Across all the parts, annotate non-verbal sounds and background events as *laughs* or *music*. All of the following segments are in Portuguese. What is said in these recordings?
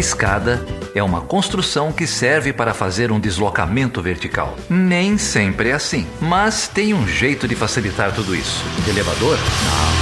escada é uma construção que serve para fazer um deslocamento vertical. Nem sempre é assim, mas tem um jeito de facilitar tudo isso. De elevador? Não.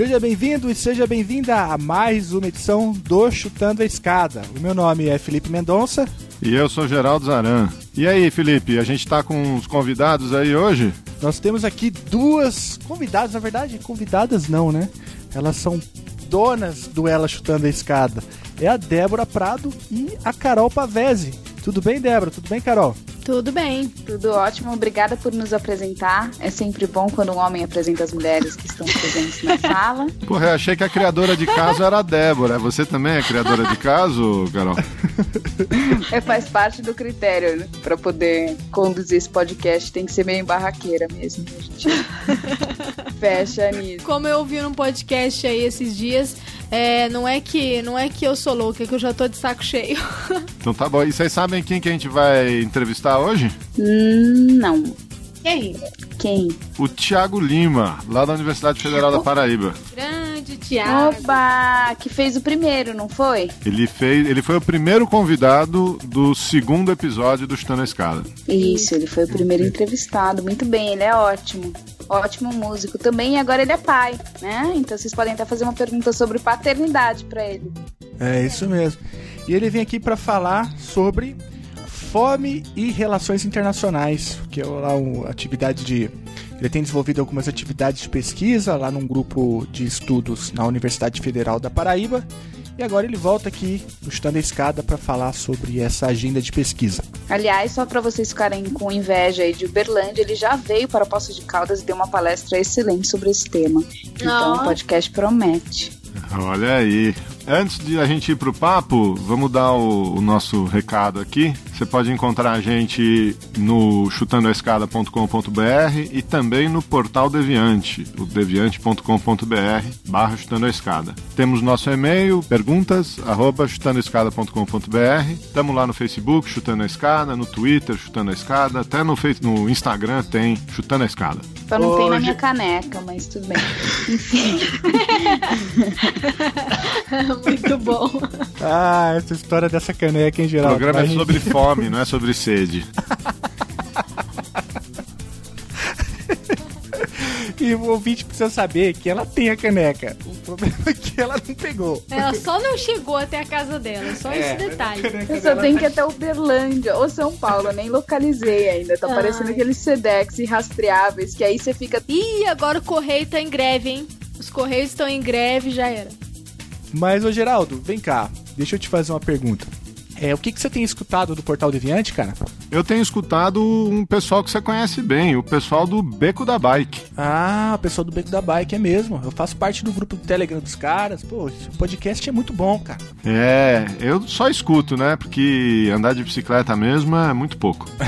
Seja bem-vindo e seja bem-vinda a mais uma edição do Chutando a Escada. O meu nome é Felipe Mendonça. E eu sou Geraldo Zaran. E aí, Felipe, a gente tá com os convidados aí hoje? Nós temos aqui duas convidadas, na verdade, convidadas não, né? Elas são donas do Ela Chutando a Escada. É a Débora Prado e a Carol Pavese. Tudo bem, Débora? Tudo bem, Carol? Tudo bem. Tudo ótimo, obrigada por nos apresentar. É sempre bom quando um homem apresenta as mulheres que estão presentes na *laughs* sala. Porra, eu achei que a criadora de caso era a Débora. Você também é criadora de caso, Carol? *laughs* É, faz parte do critério né? para poder conduzir esse podcast. Tem que ser meio barraqueira mesmo. A gente *laughs* fecha nisso. Como eu ouvi num podcast aí esses dias, é, não é que não é que eu sou louca, é que eu já tô de saco cheio. *laughs* Então tá bom. E vocês sabem quem que a gente vai entrevistar hoje? Hum, não. Quem? Quem? O Tiago Lima, lá da Universidade Federal da Paraíba. Grande Tiago. Oba! Que fez o primeiro, não foi? Ele, fez, ele foi o primeiro convidado do segundo episódio do Chutando a Escada. Isso, ele foi o primeiro entrevistado. Muito bem, ele é ótimo. Ótimo músico também, e agora ele é pai, né? Então vocês podem até fazer uma pergunta sobre paternidade para ele. É isso mesmo. E ele vem aqui para falar sobre fome e relações internacionais, que é lá uma atividade de ele tem desenvolvido algumas atividades de pesquisa lá num grupo de estudos na Universidade Federal da Paraíba. E agora ele volta aqui no a Escada para falar sobre essa agenda de pesquisa. Aliás, só para vocês ficarem com inveja aí de Uberlândia, ele já veio para Poços de Caldas e deu uma palestra excelente sobre esse tema. Então Oh. o podcast promete. Olha aí. Antes de a gente ir pro papo, vamos dar o, o nosso recado aqui. Você pode encontrar a gente no chutandoaescada.com.br e também no portal Deviante, o deviante.com.br barra chutando a escada. Temos nosso e-mail, perguntas, arroba chutandoaescada.com.br. Estamos lá no Facebook, Chutando a Escada, no Twitter, Chutando a Escada, até no, Face- no Instagram tem Chutando a Escada. Só não tem na Hoje- minha caneca, mas tudo bem. Enfim. *laughs* *laughs* Muito bom. Ah, essa história dessa caneca em O geral. programa é sobre fome, não é sobre sede. *laughs* E o ouvinte precisa saber que ela tem a caneca. O problema é que ela não pegou. Ela só não chegou até a casa dela, só É, esse detalhe. Eu só tenho que ir até Uberlândia ou São Paulo, eu nem localizei ainda. Tá Ai. parecendo aqueles Sedex irrastreáveis, que aí você fica. Ih, agora o correio tá em greve, hein? Os correios estão em greve, já era. Mas, ô Geraldo, vem cá. Deixa eu te fazer uma pergunta. É, o que, que você tem escutado do Portal Deviante, cara? Eu tenho escutado um pessoal que você conhece bem, o pessoal do Beco da Bike. Ah, o pessoal do Beco da Bike é mesmo. Eu faço parte do grupo do Telegram dos caras. Pô, esse podcast é muito bom, cara. É, eu só escuto, né? Porque andar de bicicleta mesmo é muito pouco. *laughs*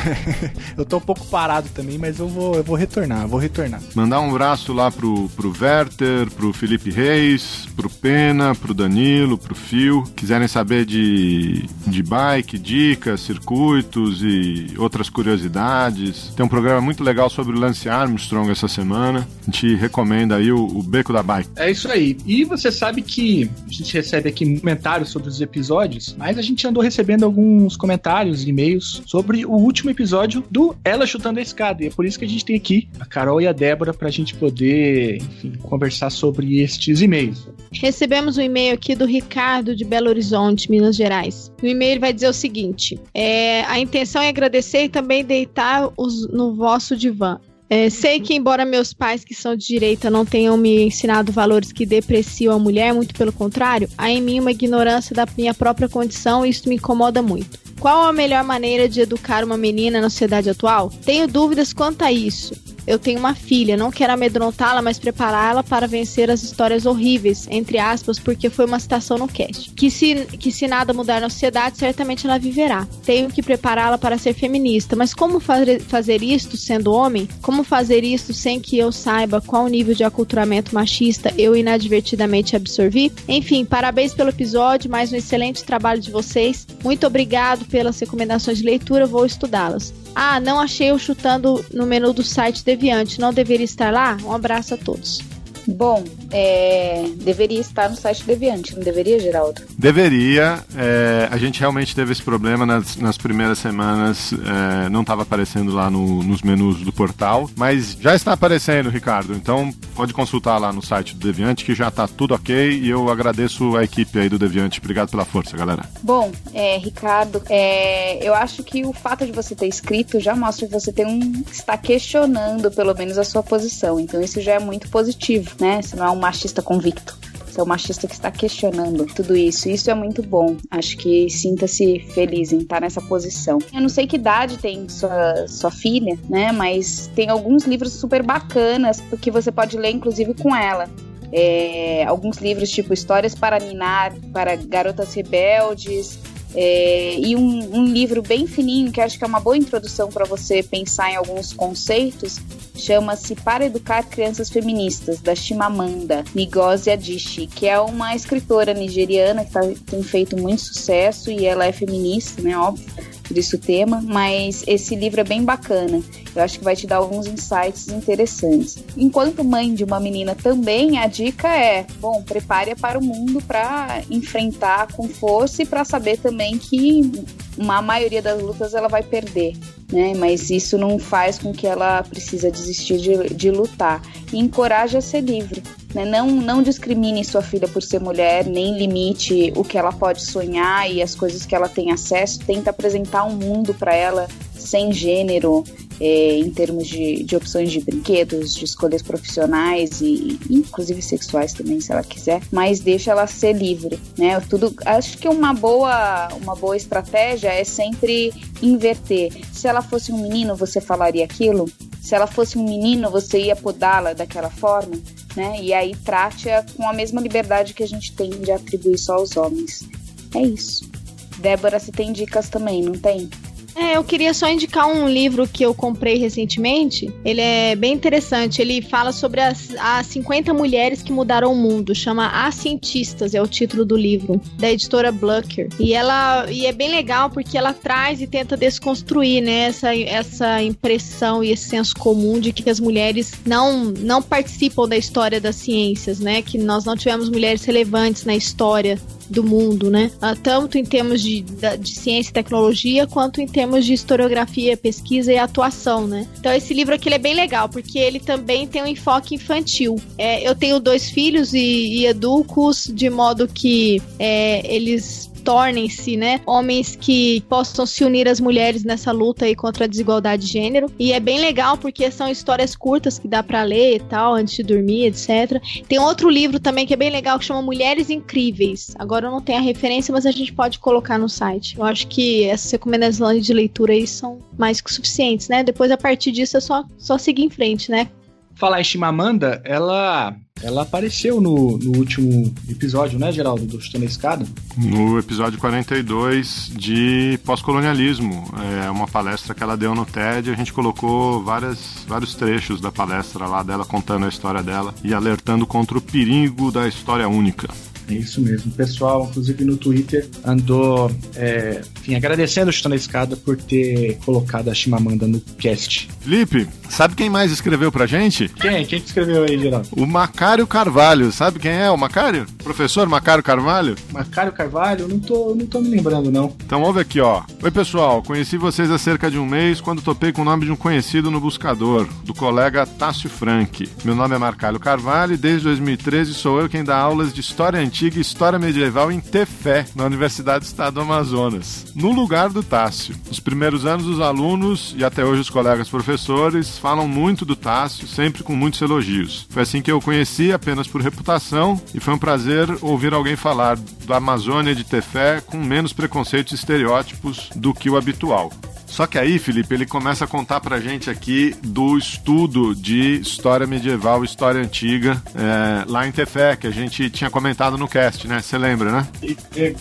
Eu tô um pouco parado também, mas eu vou, eu vou retornar, eu vou retornar. Mandar um abraço lá pro, pro Werther, pro Felipe Reis, pro Pena, pro Danilo, pro Fio. Quiserem saber de, de bike, dicas, circuitos e outras curiosidades. Tem um programa muito legal sobre o Lance Armstrong essa semana. A gente recomenda aí o, o Beco da Bike. É isso aí. E você sabe que a gente recebe aqui comentários sobre os episódios, mas a gente andou recebendo alguns comentários e e-mails sobre o último episódio do Ela Chutando a Escada. E é por isso que a gente tem aqui a Carol e a Débora pra gente poder, enfim, conversar sobre estes e-mails. Recebemos um e-mail aqui do Ricardo de Belo Horizonte, Minas Gerais. O e-mail vai dizer o seguinte: é, a intenção é agradecer e também deitar os- no vosso divã. É, sei que, embora meus pais, que são de direita, não tenham me ensinado valores que depreciam a mulher, muito pelo contrário, há em mim uma ignorância da minha própria condição e isso me incomoda muito. Qual a melhor maneira de educar uma menina na sociedade atual? Tenho dúvidas quanto a isso. Eu tenho uma filha, não quero amedrontá-la, mas prepará-la para vencer as histórias horríveis, entre aspas, porque foi uma citação no cast. Que se, que se nada mudar na sociedade, certamente ela viverá. Tenho que prepará-la para ser feminista, mas como fazer, fazer isto sendo homem? Como fazer isto sem que eu saiba qual nível de aculturamento machista eu inadvertidamente absorvi? Enfim, parabéns pelo episódio, mais um excelente trabalho de vocês. Muito obrigado pelas recomendações de leitura, vou estudá-las. Ah, não achei o chutando no menu do site Deviante não deveria estar lá? Um abraço a todos. Bom, é, deveria estar no site Deviante, não deveria, Geraldo? Deveria. É, a gente realmente teve esse problema nas, nas primeiras semanas. É, não estava aparecendo lá no, nos menus do portal, mas já está aparecendo, Ricardo. Então pode consultar lá no site do Deviante que já está tudo ok. E eu agradeço a equipe aí do Deviante. Obrigado pela força, galera. Bom, é, Ricardo, é, eu acho que o fato de você ter escrito já mostra que você tem um está questionando pelo menos a sua posição. Então isso já é muito positivo né? Você não é um machista convicto. Você é um machista que está questionando tudo isso. Isso é muito bom. Acho que sinta-se feliz em estar nessa posição. Eu não sei que idade tem sua, sua filha, né? Mas tem alguns livros super bacanas que você pode ler, inclusive, com ela. É, alguns livros tipo Histórias para Ninar, para Garotas Rebeldes, é, e um, um, livro bem fininho, que acho que é uma boa introdução para você pensar em alguns conceitos, chama-se Para Educar Crianças Feministas, da Chimamanda Ngozi Adichie, que é uma escritora nigeriana que tá, tem feito muito sucesso e ela é feminista, né, óbvio, por isso o tema, mas esse livro é bem bacana. Eu acho que vai te dar alguns insights interessantes. Enquanto mãe de uma menina também, a dica é, bom, prepare-a para o mundo para enfrentar com força e para saber também que uma maioria das lutas ela vai perder, né? Mas isso não faz com que ela precisa desistir de, de lutar. E encoraja a ser livre. Né? Não, não discrimine sua filha por ser mulher, nem limite o que ela pode sonhar e as coisas que ela tem acesso. Tenta apresentar um mundo para ela sem gênero, é, em termos de, de opções de brinquedos, de escolhas profissionais e, inclusive sexuais também, se ela quiser, mas deixa ela ser livre, né? Tudo, acho que uma boa, uma boa estratégia é sempre inverter. Se ela fosse um menino, você falaria aquilo? Se ela fosse um menino, você ia podá-la daquela forma? Né? E aí trate-a com a mesma liberdade que a gente tem de atribuir só aos homens. É isso. Débora, você tem dicas também, não tem? É, eu queria só indicar um livro que eu comprei recentemente. Ele é bem interessante. Ele fala sobre as, as 50 mulheres que mudaram o mundo. Chama As Cientistas, é o título do livro, da editora Blucker. E ela e é bem legal porque ela traz e tenta desconstruir né, essa, essa impressão e esse senso comum de que as mulheres não, não participam da história das ciências, né? Que nós não tivemos mulheres relevantes na história do mundo, né? Tanto em termos de, de ciência e tecnologia, quanto em termos de historiografia, pesquisa e atuação, né? Então esse livro aqui é bem legal, porque ele também tem um enfoque infantil. É, eu tenho dois filhos e, e educo-os de modo que é, eles tornem-se, né, homens que possam se unir às mulheres nessa luta aí contra a desigualdade de gênero. E é bem legal porque são histórias curtas que dá para ler e tal, antes de dormir, etc. Tem outro livro também que é bem legal que chama Mulheres Incríveis. Agora eu não tenho a referência, mas a gente pode colocar no site. Eu acho que essas recomendações de leitura aí são mais que suficientes, né? Depois a partir disso é só, só seguir em frente, né? Falar em Chimamanda, ela ela apareceu no, no último episódio, né, Geraldo, do Chutando a Escada? No episódio 42 de pós-colonialismo. É uma palestra que ela deu no TED. A gente colocou várias, vários trechos da palestra lá dela contando a história dela e alertando contra o perigo da história única. É isso mesmo. O pessoal, inclusive no Twitter, andou é, enfim, agradecendo o Chutando a Escada por ter colocado a Chimamanda no cast. Felipe, sabe quem mais escreveu pra gente? Quem? Quem que escreveu aí, Geraldo? O Macário Carvalho. Sabe quem é o Macário? Professor Macário Carvalho? Macário Carvalho? Não tô, não tô me lembrando, não. Então ouve aqui, ó. Oi, pessoal. Conheci vocês há cerca de um mês quando topei com o nome de um conhecido no buscador, do colega Tássio Frank. Meu nome é Marcário Carvalho e desde 2013 sou eu quem dá aulas de História Antiga e História Medieval em Tefé, na Universidade do Estado do Amazonas no lugar do Tássio. Nos primeiros anos, os alunos e até hoje os colegas professores falam muito do Tássio, sempre com muitos elogios. Foi assim que eu conheci apenas por reputação e foi um prazer ouvir alguém falar da Amazônia de Tefé com menos preconceitos e estereótipos do que o habitual. Só que aí, Felipe, ele começa a contar pra gente aqui do estudo de história medieval, história antiga, é, lá em Tefé, que a gente tinha comentado no cast, né? Você lembra, né?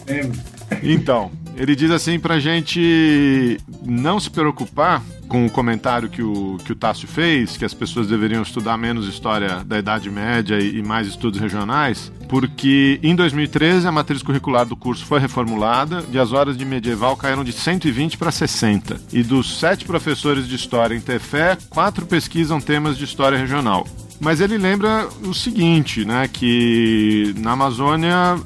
Lembro. Então, Ele diz assim pra gente não se preocupar com o comentário que o, que o Tássio fez, que as pessoas deveriam estudar menos história da Idade Média e, e mais estudos regionais, porque em 2013 a matriz curricular do curso foi reformulada e as horas de medieval caíram de 120 para 60. E dos sete professores de história em Tefé, quatro pesquisam temas de história regional. Mas ele lembra o seguinte, né? Que na Amazônia,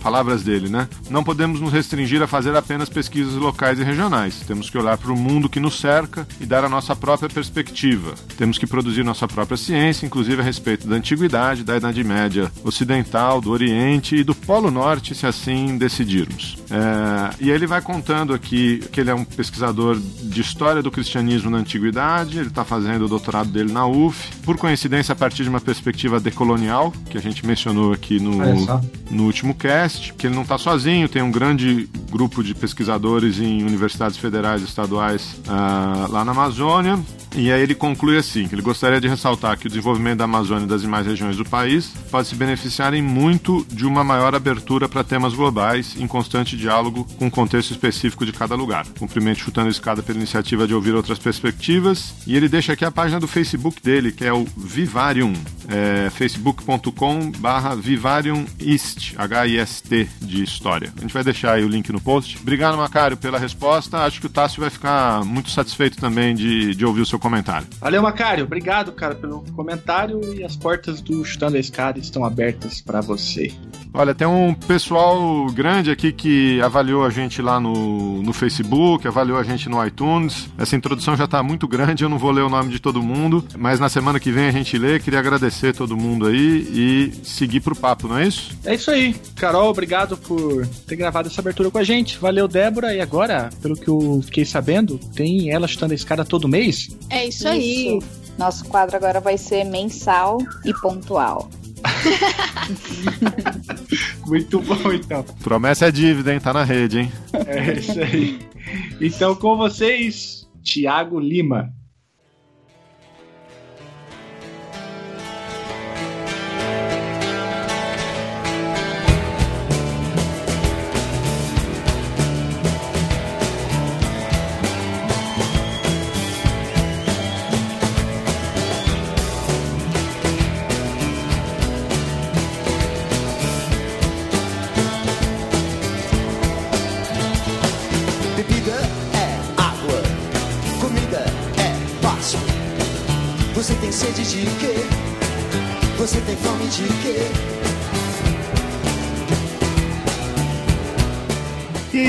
palavras dele, né? Não podemos nos restringir a fazer apenas pesquisas locais e regionais. Temos que olhar para o mundo que nos cerca e dar a nossa própria perspectiva. Temos que produzir nossa própria ciência, inclusive a respeito da antiguidade, da Idade Média ocidental, do Oriente e do Polo Norte, se assim decidirmos. É, e ele vai contando aqui que ele é um pesquisador de história do cristianismo na antiguidade, ele está fazendo o doutorado dele na UF. Por coincidência, a partir de uma perspectiva decolonial, que a gente mencionou aqui no, no último cast, que ele não está sozinho, tem um grande grupo de pesquisadores em universidades federais e estaduais uh, lá na Amazônia. E aí ele conclui assim, que ele gostaria de ressaltar que o desenvolvimento da Amazônia e das demais regiões do país pode se beneficiarem muito de uma maior abertura para temas globais, em constante diálogo com o contexto específico de cada lugar. Cumprimento chutando a escada pela iniciativa de ouvir outras perspectivas. E ele deixa aqui a página do Facebook dele, que é o Vivarium, é, facebook.com barra Vivarium East, H-I-S-T de história. A gente vai deixar aí o link no post. Obrigado, Macário, pela resposta. Acho que o Tássio vai ficar muito satisfeito também de, de ouvir o seu comentário. Valeu, Macário. Obrigado, cara, pelo comentário e as portas do Chutando a Escada estão abertas para você. Olha, tem um pessoal grande aqui que avaliou a gente lá no, no Facebook, avaliou a gente no iTunes. Essa introdução já está muito grande, eu não vou ler o nome de todo mundo, mas na semana que vem a gente lê. Queria agradecer todo mundo aí e seguir pro papo, não é isso? É isso aí. Carol, obrigado por ter gravado essa abertura com a gente. Valeu, Débora. E agora, pelo que eu fiquei sabendo, tem ela chutando a escada todo mês? É isso, isso. aí. Nosso quadro agora vai ser mensal e pontual. *laughs* Muito bom, então. Promessa é dívida, hein? Tá na rede, hein? É isso aí. Então, com vocês, Tiago Lima.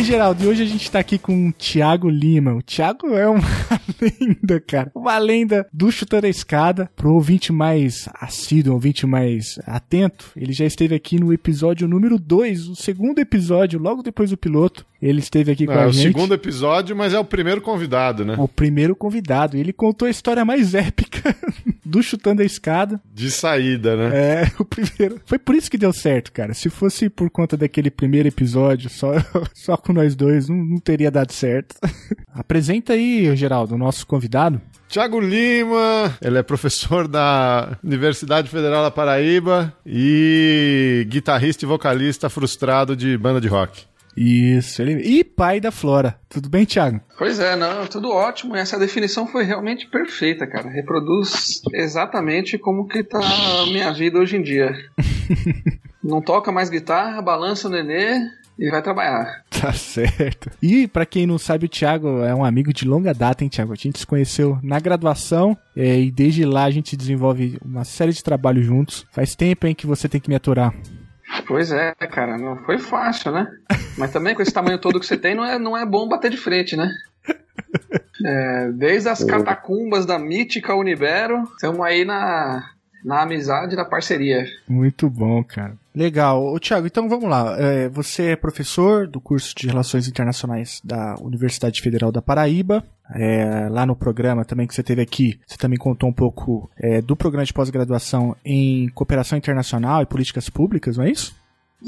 Geraldo, e hoje a gente tá aqui com o Thiago Lima. O Thiago é uma *laughs* lenda, cara. Uma lenda do Chutando a Escada. Pro ouvinte mais assíduo, ouvinte mais atento, ele já esteve aqui no episódio número 2, o segundo episódio, logo depois do piloto. Ele esteve aqui com é, a gente. É o segundo episódio, mas é o primeiro convidado, né? O primeiro convidado. Ele contou a história mais épica *laughs* do Chutando a Escada. De saída, né? É, o primeiro. Foi por isso que deu certo, cara. Se fosse por conta daquele primeiro episódio, só, *laughs* só com nós dois, não, não teria dado certo. *laughs* Apresenta aí, Geraldo, o nosso convidado. Tiago Lima, ele é professor da Universidade Federal da Paraíba e guitarrista e vocalista frustrado de banda de rock. Isso, ele... e pai da Flora. Tudo bem, Thiago? Pois é, não, tudo ótimo. Essa definição foi realmente perfeita, cara. Reproduz exatamente como que tá a minha vida hoje em dia. *laughs* não toca mais guitarra, balança o nenê e vai trabalhar. Tá certo. E para quem não sabe, o Thiago é um amigo de longa data, hein, Thiago? A gente se conheceu na graduação é, e desde lá a gente desenvolve uma série de trabalhos juntos. Faz tempo, hein, que você tem que me aturar. Pois é, cara, não foi fácil, né? Mas também com esse tamanho todo que você tem, não é, não é bom bater de frente, né? É, desde as catacumbas da mítica Unibero, estamos aí na, na amizade, na parceria. Muito bom, cara. Legal. Ô, Thiago, então vamos lá. É, você é professor do curso de Relações Internacionais da Universidade Federal da Paraíba. É, lá no programa também que você teve aqui, você também contou um pouco é, do programa de pós-graduação em cooperação internacional e políticas públicas, não é isso?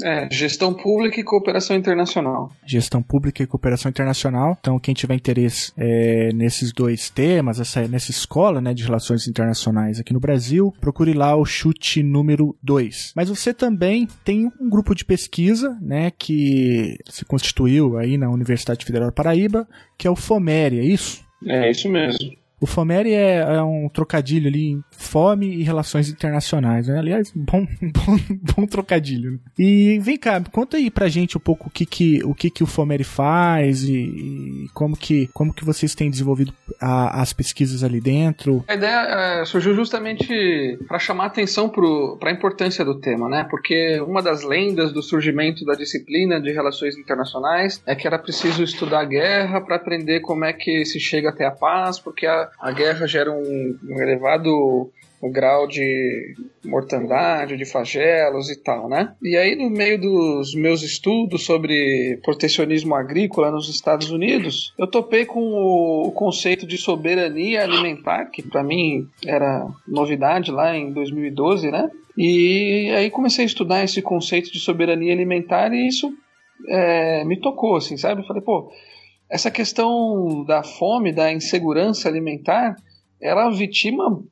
É, gestão pública e cooperação internacional. Gestão pública e cooperação internacional. Então, quem tiver interesse é, nesses dois temas, essa, nessa escola né, de relações internacionais aqui no Brasil, procure lá o chute número 2. Mas você também tem um grupo de pesquisa né, que se constituiu aí na Universidade Federal da Paraíba, que é o FOMERI, é isso? É isso mesmo. O FOMERI é, é, um trocadilho ali em fome e relações internacionais, né? Aliás, *laughs* bom, bom, bom trocadilho. Né? E vem cá, conta aí pra gente um pouco o que que o, que que o FOMERI faz e, e como, que, como que vocês têm desenvolvido a, as pesquisas ali dentro. A ideia é, surgiu justamente para chamar atenção para a importância do tema, né? Porque uma das lendas do surgimento da disciplina de relações internacionais é que era preciso estudar a guerra para aprender como é que se chega até a paz, porque a, a guerra gera um, um elevado grau de mortandade, de flagelos e tal, né? E aí, no meio dos meus estudos sobre protecionismo agrícola nos Estados Unidos, eu topei com o, conceito de soberania alimentar, que para mim era novidade lá em 2012, né? E aí comecei a estudar esse conceito de soberania alimentar e isso é, me tocou, assim, sabe? Eu falei, pô, essa questão da fome, da insegurança alimentar, ela vitima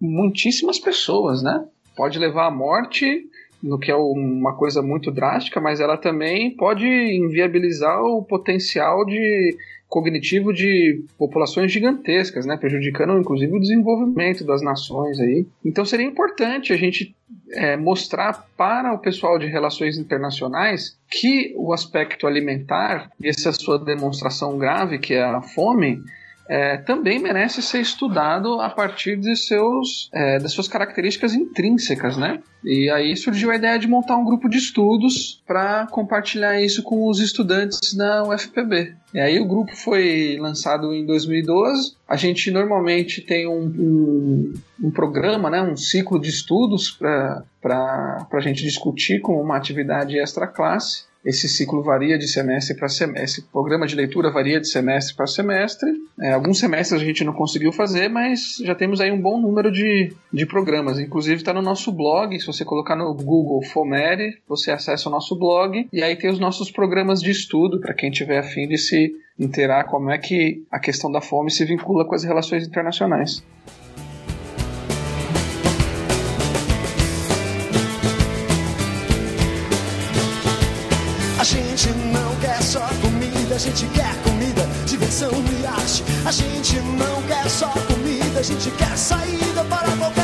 muitíssimas pessoas, né? Pode levar à morte, no que é uma coisa muito drástica, mas ela também pode inviabilizar o potencial de cognitivo de populações gigantescas, né, prejudicando inclusive o desenvolvimento das nações aí. Então seria importante a gente é, mostrar para o pessoal de relações internacionais que o aspecto alimentar essa sua demonstração grave que é a fome é, também merece ser estudado a partir de seus, é, das suas características intrínsecas, né? E aí surgiu a ideia de montar um grupo de estudos para compartilhar isso com os estudantes da UFPB. E aí o grupo foi lançado em 2012. A gente normalmente tem um, um, um programa, né, um ciclo de estudos para a gente discutir com uma atividade extra classe. Esse ciclo varia de semestre para semestre, esse programa de leitura varia de semestre para semestre. É, alguns semestres a gente não conseguiu fazer, mas já temos aí um bom número de, de programas. Inclusive está no nosso blog, se você colocar no Google Fomere, você acessa o nosso blog e aí tem os nossos programas de estudo para quem tiver afim de se inteirar como é que a questão da fome se vincula com as relações internacionais. A gente não quer só comida, a gente quer comida, diversão e arte. A gente não quer só comida, a gente quer saída para qualquer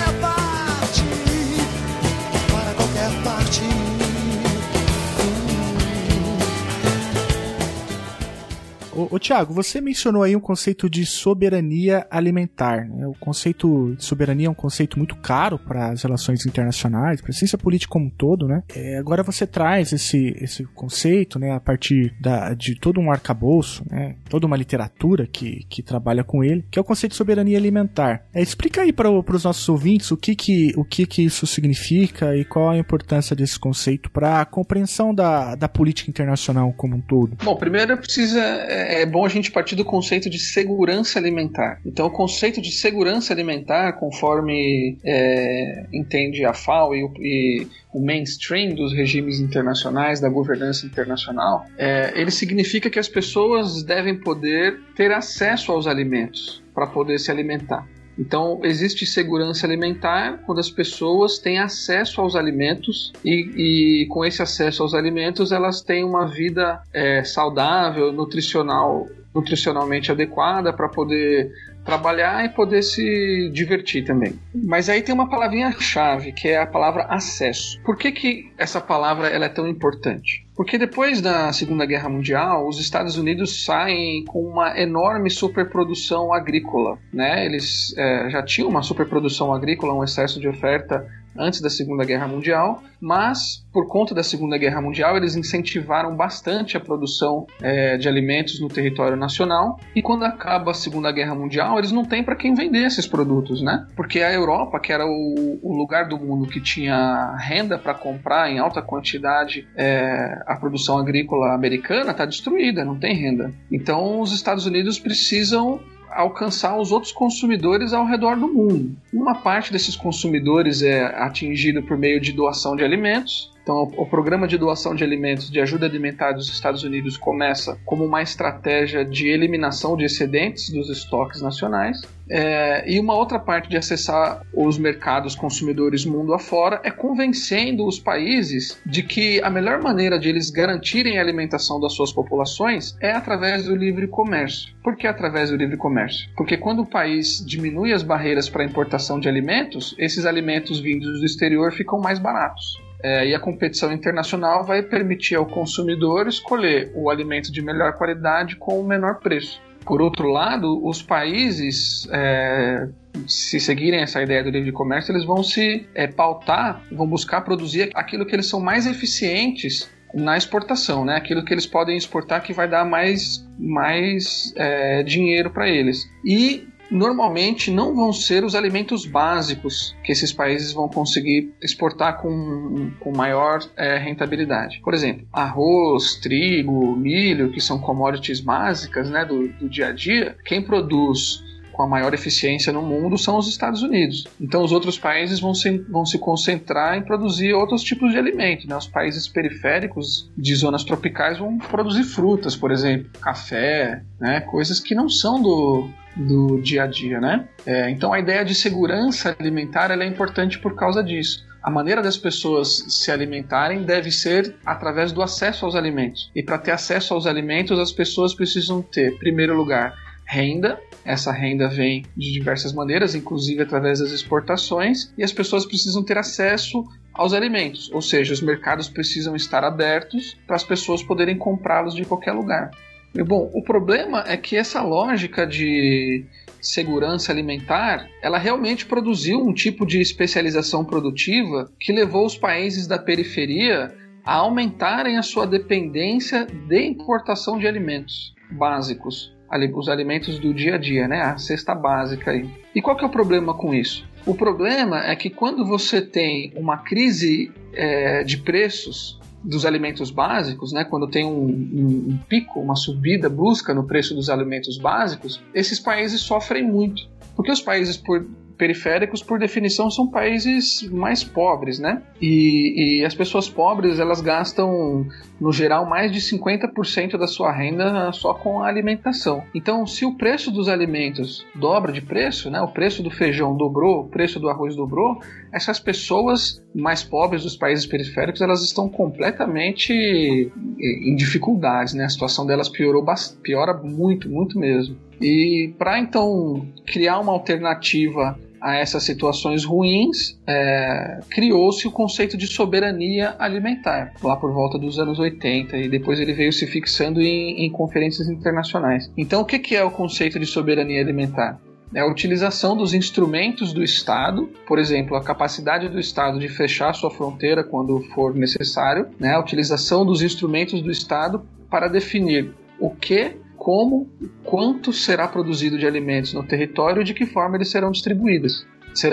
Ô, ô Tiago, você mencionou aí um conceito de soberania alimentar. Né? O conceito de soberania é um conceito muito caro para as relações internacionais, para a ciência política como um todo, né? É, agora você traz esse, esse conceito, né, a partir da, de todo um arcabouço, né, toda uma literatura que, que trabalha com ele, que é o conceito de soberania alimentar. É, explica aí para os nossos ouvintes o que que, o que que isso significa e qual a importância desse conceito para a compreensão da, da política internacional como um todo. Bom, primeiro precisa é bom a gente partir do conceito de segurança alimentar. Então, o conceito de segurança alimentar, conforme é, entende a FAO e e o, mainstream dos regimes internacionais, da governança internacional, é, ele significa que as pessoas devem poder ter acesso aos alimentos para poder se alimentar. Então, existe segurança alimentar quando as pessoas têm acesso aos alimentos e, e com esse acesso aos alimentos elas têm uma vida é, saudável, nutricional, nutricionalmente adequada para poder trabalhar e poder se divertir também. Mas aí tem uma palavrinha-chave, que é a palavra acesso. Por que, que essa palavra ela é tão importante? Porque depois da Segunda Guerra Mundial, os Estados Unidos saem com uma enorme superprodução agrícola. Né? Eles é, já tinham uma superprodução agrícola, um excesso de oferta antes da Segunda Guerra Mundial, mas por conta da Segunda Guerra Mundial eles incentivaram bastante a produção é, de alimentos no território nacional e quando acaba a Segunda Guerra Mundial eles não têm para quem vender esses produtos, né? Porque a Europa, que era o, o lugar do mundo que tinha renda para comprar em alta quantidade é, a produção agrícola americana, está destruída, não tem renda. Então os Estados Unidos precisam alcançar os outros consumidores ao redor do mundo. Uma parte desses consumidores é atingida por meio de doação de alimentos, Então, o, programa de doação de alimentos, de ajuda alimentar dos Estados Unidos começa como uma estratégia de eliminação de excedentes dos estoques nacionais. É, e uma outra parte de acessar os mercados consumidores mundo afora é convencendo os países de que a melhor maneira de eles garantirem a alimentação das suas populações é através do livre comércio. Por que através do livre comércio? Porque quando o país diminui as barreiras para a importação de alimentos, esses alimentos vindos do exterior ficam mais baratos. É, e a competição internacional vai permitir ao consumidor escolher o alimento de melhor qualidade com o menor preço. Por outro lado, os países, é, se seguirem essa ideia do livre comércio, eles vão se é, pautar, vão buscar produzir aquilo que eles são mais eficientes na exportação, né? Aquilo que eles podem exportar que vai dar mais, mais é, dinheiro para eles. E normalmente não vão ser os alimentos básicos que esses países vão conseguir exportar com, com maior é, rentabilidade. Por exemplo, arroz, trigo, milho, que são commodities básicas né, do, do dia a dia, quem produz com a maior eficiência no mundo são os Estados Unidos. Então os outros países vão se, vão se concentrar em produzir outros tipos de alimento. Né? Os países periféricos de zonas tropicais vão produzir frutas, por exemplo, café, né? coisas que não são do, do dia a dia, né? É, então a ideia de segurança alimentar é importante por causa disso. A maneira das pessoas se alimentarem deve ser através do acesso aos alimentos. E para ter acesso aos alimentos, as pessoas precisam ter, em primeiro lugar, renda. Essa renda vem de diversas maneiras, inclusive através das exportações, e as pessoas precisam ter acesso aos alimentos, ou seja, os mercados precisam estar abertos para as pessoas poderem comprá-los de qualquer lugar. Bom, o problema é que essa lógica de segurança alimentar, ela realmente produziu um tipo de especialização produtiva que levou os países da periferia a aumentarem a sua dependência de importação de alimentos básicos, os alimentos do dia a dia, né? A cesta básica aí. E qual que é o problema com isso? O problema é que quando você tem uma crise é, de preços dos alimentos básicos, né, quando tem um, um, um, pico, uma subida brusca no preço dos alimentos básicos, esses países sofrem muito. Porque os países, por, periféricos, por definição, são países mais pobres, né? E, e as pessoas pobres, elas gastam, no geral, mais de 50% da sua renda só com a alimentação. Então, se o preço dos alimentos dobra de preço, né? O preço do feijão dobrou, o preço do arroz dobrou, essas pessoas mais pobres dos países periféricos, elas estão completamente em dificuldades, né? A situação delas piorou, piora muito, muito mesmo. E para então criar uma alternativa a essas situações ruins, é, criou-se o conceito de soberania alimentar, lá por volta dos anos 80, e depois ele veio se fixando em, em conferências internacionais. Então, o que, que é o conceito de soberania alimentar? é a utilização dos instrumentos do Estado, por exemplo, a capacidade do Estado de fechar sua fronteira quando for necessário, né? a utilização dos instrumentos do Estado para definir o que como, quanto será produzido de alimentos no território e de que forma eles serão distribuídos.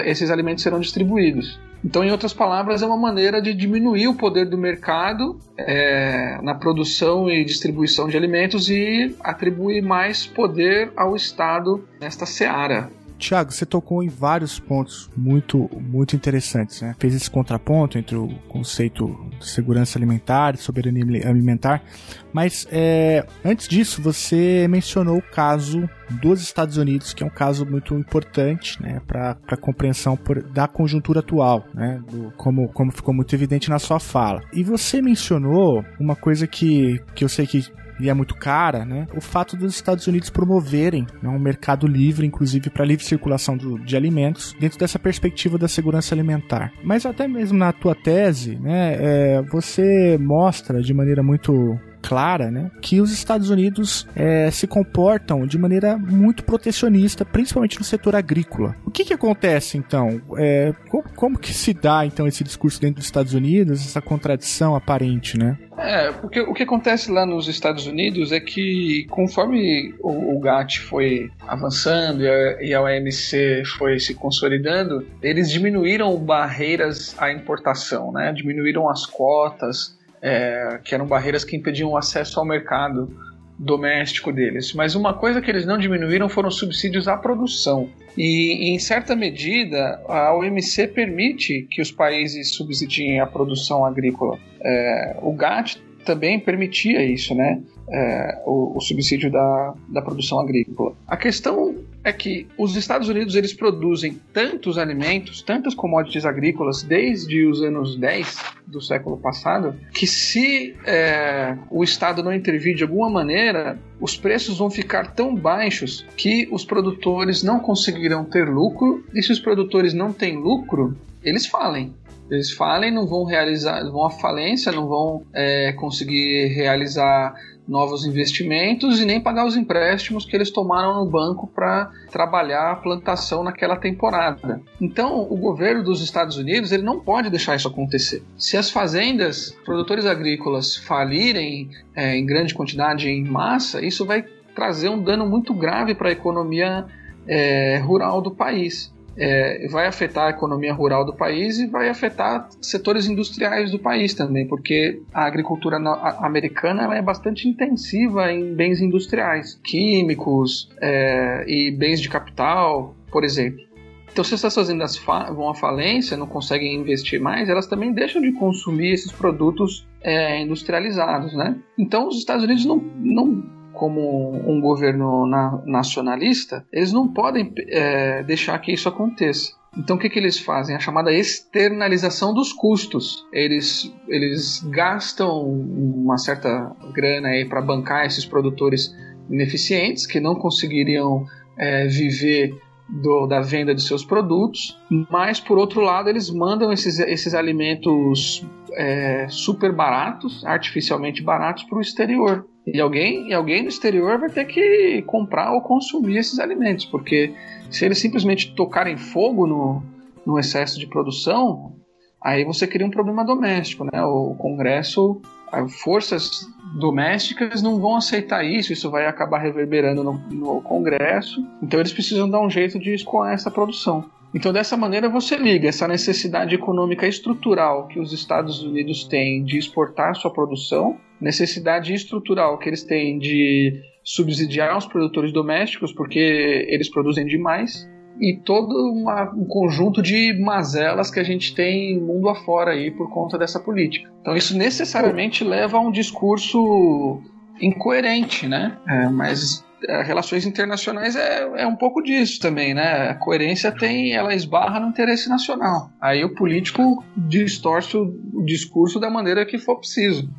Esses alimentos serão distribuídos. Então, em outras palavras, é uma maneira de diminuir o poder do mercado é, na produção e distribuição de alimentos e atribuir mais poder ao Estado nesta seara. Tiago, você tocou em vários pontos muito, muito interessantes. Né? Fez esse contraponto entre o conceito de segurança alimentar e soberania alimentar. Mas é, antes disso, você mencionou o caso dos Estados Unidos, que é um caso muito importante né, para a compreensão por, da conjuntura atual, né, do, como, como ficou muito evidente na sua fala. E você mencionou uma coisa que, que eu sei que e é muito cara, né? O fato dos Estados Unidos promoverem né, um mercado livre, inclusive para livre circulação do, de alimentos, dentro dessa perspectiva da segurança alimentar. Mas até mesmo na tua tese, né, é, você mostra de maneira muito clara, né, que os Estados Unidos é, se comportam de maneira muito protecionista, principalmente no setor agrícola. O que, que acontece então? É, como, como, que se dá então esse discurso dentro dos Estados Unidos, essa contradição aparente, né? É, porque o que acontece lá nos Estados Unidos é que conforme o, o GATT foi avançando e a, e a OMC foi se consolidando, eles diminuíram barreiras à importação, né? Diminuíram as cotas, é, que eram barreiras que impediam o acesso ao mercado doméstico deles. Mas uma coisa que eles não diminuíram foram subsídios à produção. E, em certa medida, a OMC permite que os países subsidiem a produção agrícola. É, o GATT também permitia isso, né? É, o, o, subsídio da, da produção agrícola. A questão é que os Estados Unidos eles produzem tantos alimentos, tantas commodities agrícolas desde os anos 10 do século passado, que se é, o Estado não intervir de alguma maneira, os preços vão ficar tão baixos que os produtores não conseguirão ter lucro, e se os produtores não têm lucro, eles falem. Eles falem, não vão realizar, vão à falência, não vão é, conseguir realizar novos investimentos e nem pagar os empréstimos que eles tomaram no banco para trabalhar a plantação naquela temporada. Então, o governo dos Estados Unidos ele não pode deixar isso acontecer. Se as fazendas, produtores agrícolas falirem é, em grande quantidade, em massa, isso vai trazer um dano muito grave para a economia é, rural do país é, vai afetar a economia rural do país e vai afetar setores industriais do país também, porque a agricultura americana é bastante intensiva em bens industriais, químicos é, e bens de capital, por exemplo. Então, se essas fazendas vão à falência, não conseguem investir mais, elas também deixam de consumir esses produtos é, industrializados, né? Então, os Estados Unidos não, não como um governo na, nacionalista, eles não podem é, deixar que isso aconteça. Então o que, que eles fazem? A chamada externalização dos custos. Eles, eles gastam uma certa grana aí para bancar esses produtores ineficientes que não conseguiriam é, viver do, da venda de seus produtos, mas por outro lado eles mandam esses, esses alimentos é, super baratos, artificialmente baratos, para o exterior. E alguém, e alguém no exterior vai ter que comprar ou consumir esses alimentos, porque se eles simplesmente tocarem fogo no, no excesso de produção, aí você cria um problema doméstico, né? O Congresso, forças domésticas não vão aceitar isso, isso vai acabar reverberando no, no Congresso, então eles precisam dar um jeito de escoar essa produção. Então, dessa maneira, você liga essa necessidade econômica estrutural que os Estados Unidos têm de exportar sua produção, necessidade estrutural que eles têm de subsidiar os produtores domésticos, porque eles produzem demais, e todo uma, um conjunto de mazelas que a gente tem mundo afora aí por conta dessa política. Então, isso necessariamente leva a um discurso incoerente, né? É, mas é, relações internacionais é, é um pouco disso também, né? A coerência tem, ela esbarra no interesse nacional. Aí o político distorce o, o discurso da maneira que for preciso.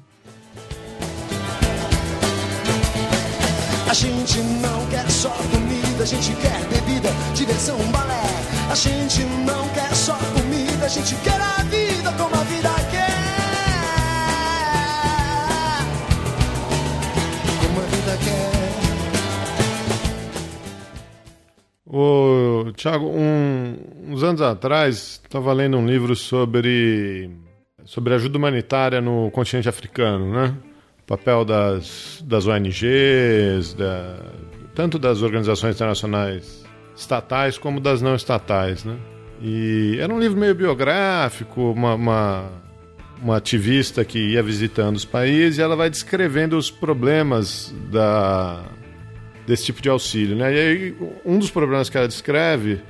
Gente não quer só comida, a gente quer bebida, diversão, balé. A gente não quer só comida, a gente quer a vida como a vida quer. Como a vida quer. Ô, Tiago, um, uns anos atrás, estava lendo um livro sobre, sobre ajuda humanitária no continente africano, né? Papel das, das ONGs, da, tanto das organizações internacionais estatais como das não estatais, né? E era um livro meio biográfico, uma, uma, uma ativista que ia visitando os países e ela vai descrevendo os problemas da desse tipo de auxílio. Né? E aí, um dos problemas que ela descreve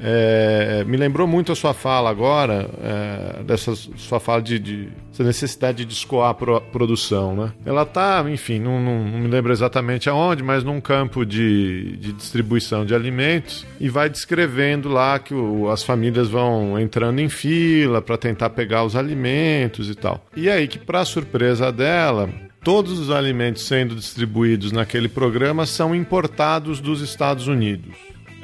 é, me lembrou muito a sua fala agora, é, dessa sua fala de, de essa necessidade de escoar a pro, produção. Né? Ela está, enfim, não, não, não, me lembro exatamente aonde, mas num campo de, de distribuição de alimentos e vai descrevendo lá que o, as famílias vão entrando em fila para tentar pegar os alimentos e tal. E aí que, para surpresa dela, todos os alimentos sendo distribuídos naquele programa são importados dos Estados Unidos.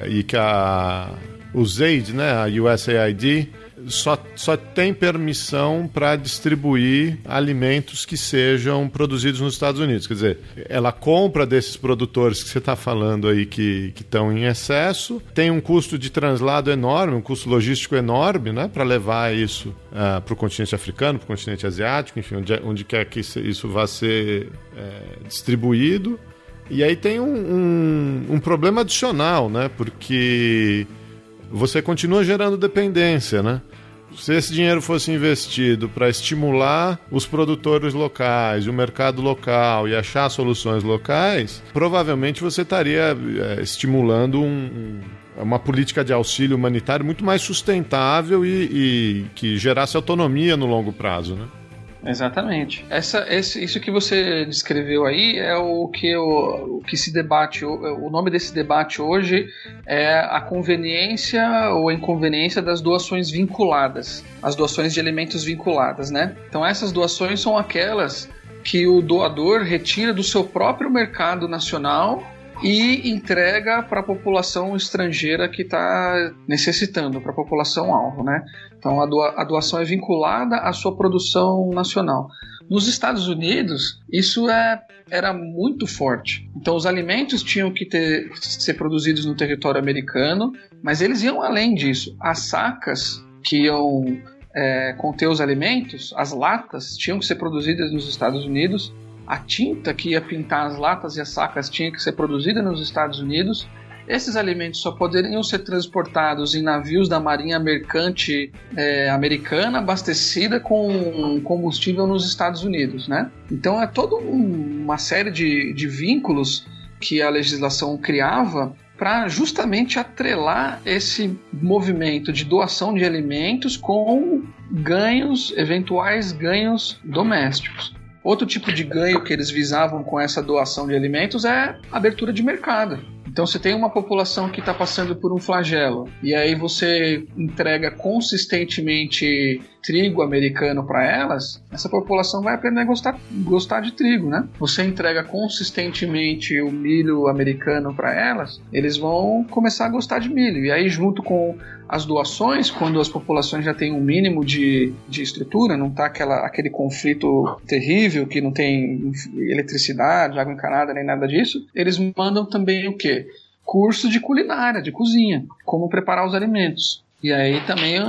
E que a, o ZAID, né, a USAID, só, só tem permissão para distribuir alimentos que sejam produzidos nos Estados Unidos. Quer dizer, ela compra desses produtores que você está falando aí que estão em excesso, tem um custo de translado enorme, um custo logístico enorme, né, para levar isso uh, para o continente africano, para o continente asiático, enfim, onde, onde quer que isso vá ser é, distribuído. E aí tem um, um, um problema adicional, né, porque você continua gerando dependência, né? Se esse dinheiro fosse investido para estimular os produtores locais, o mercado local e achar soluções locais, provavelmente você estaria é, estimulando um, um uma política de auxílio humanitário muito mais sustentável e, e que gerasse autonomia no longo prazo, né? Exatamente. Essa, esse, isso que você descreveu aí é o que, o, o que se debate. O, o nome desse debate hoje é a conveniência ou inconveniência das doações vinculadas, as doações de alimentos vinculadas, né? Então essas doações são aquelas que o doador retira do seu próprio mercado nacional e entrega para a população estrangeira que está necessitando, para a população alvo, né? Então a, doa, a doação é vinculada à sua produção nacional. Nos Estados Unidos, isso é, era muito forte. Então, os alimentos tinham que ter, ser produzidos no território americano, mas eles iam além disso. As sacas que iam é, conter os alimentos, as latas, tinham que ser produzidas nos Estados Unidos a tinta que ia pintar as latas e as sacas tinha que ser produzida nos Estados Unidos. Esses alimentos só poderiam ser transportados em navios da Marinha Mercante é, Americana, abastecida com combustível nos Estados Unidos, né? Então é toda um, uma série de, de vínculos que a legislação criava para justamente atrelar esse movimento de doação de alimentos com ganhos, eventuais ganhos domésticos. Outro tipo de ganho que eles visavam com essa doação de alimentos é abertura de mercado. Então você tem uma população que está passando por um flagelo e aí você entrega consistentemente trigo americano para elas, essa população vai aprender a gostar, gostar de trigo, né? Você entrega consistentemente o milho americano para elas, eles vão começar a gostar de milho. E aí junto com as doações, quando as populações já têm um mínimo de, de estrutura, não aquela, aquele conflito terrível que não tem eletricidade, água encanada, nem nada disso, eles mandam também o quê? Curso de culinária, de cozinha, como preparar os alimentos. E aí também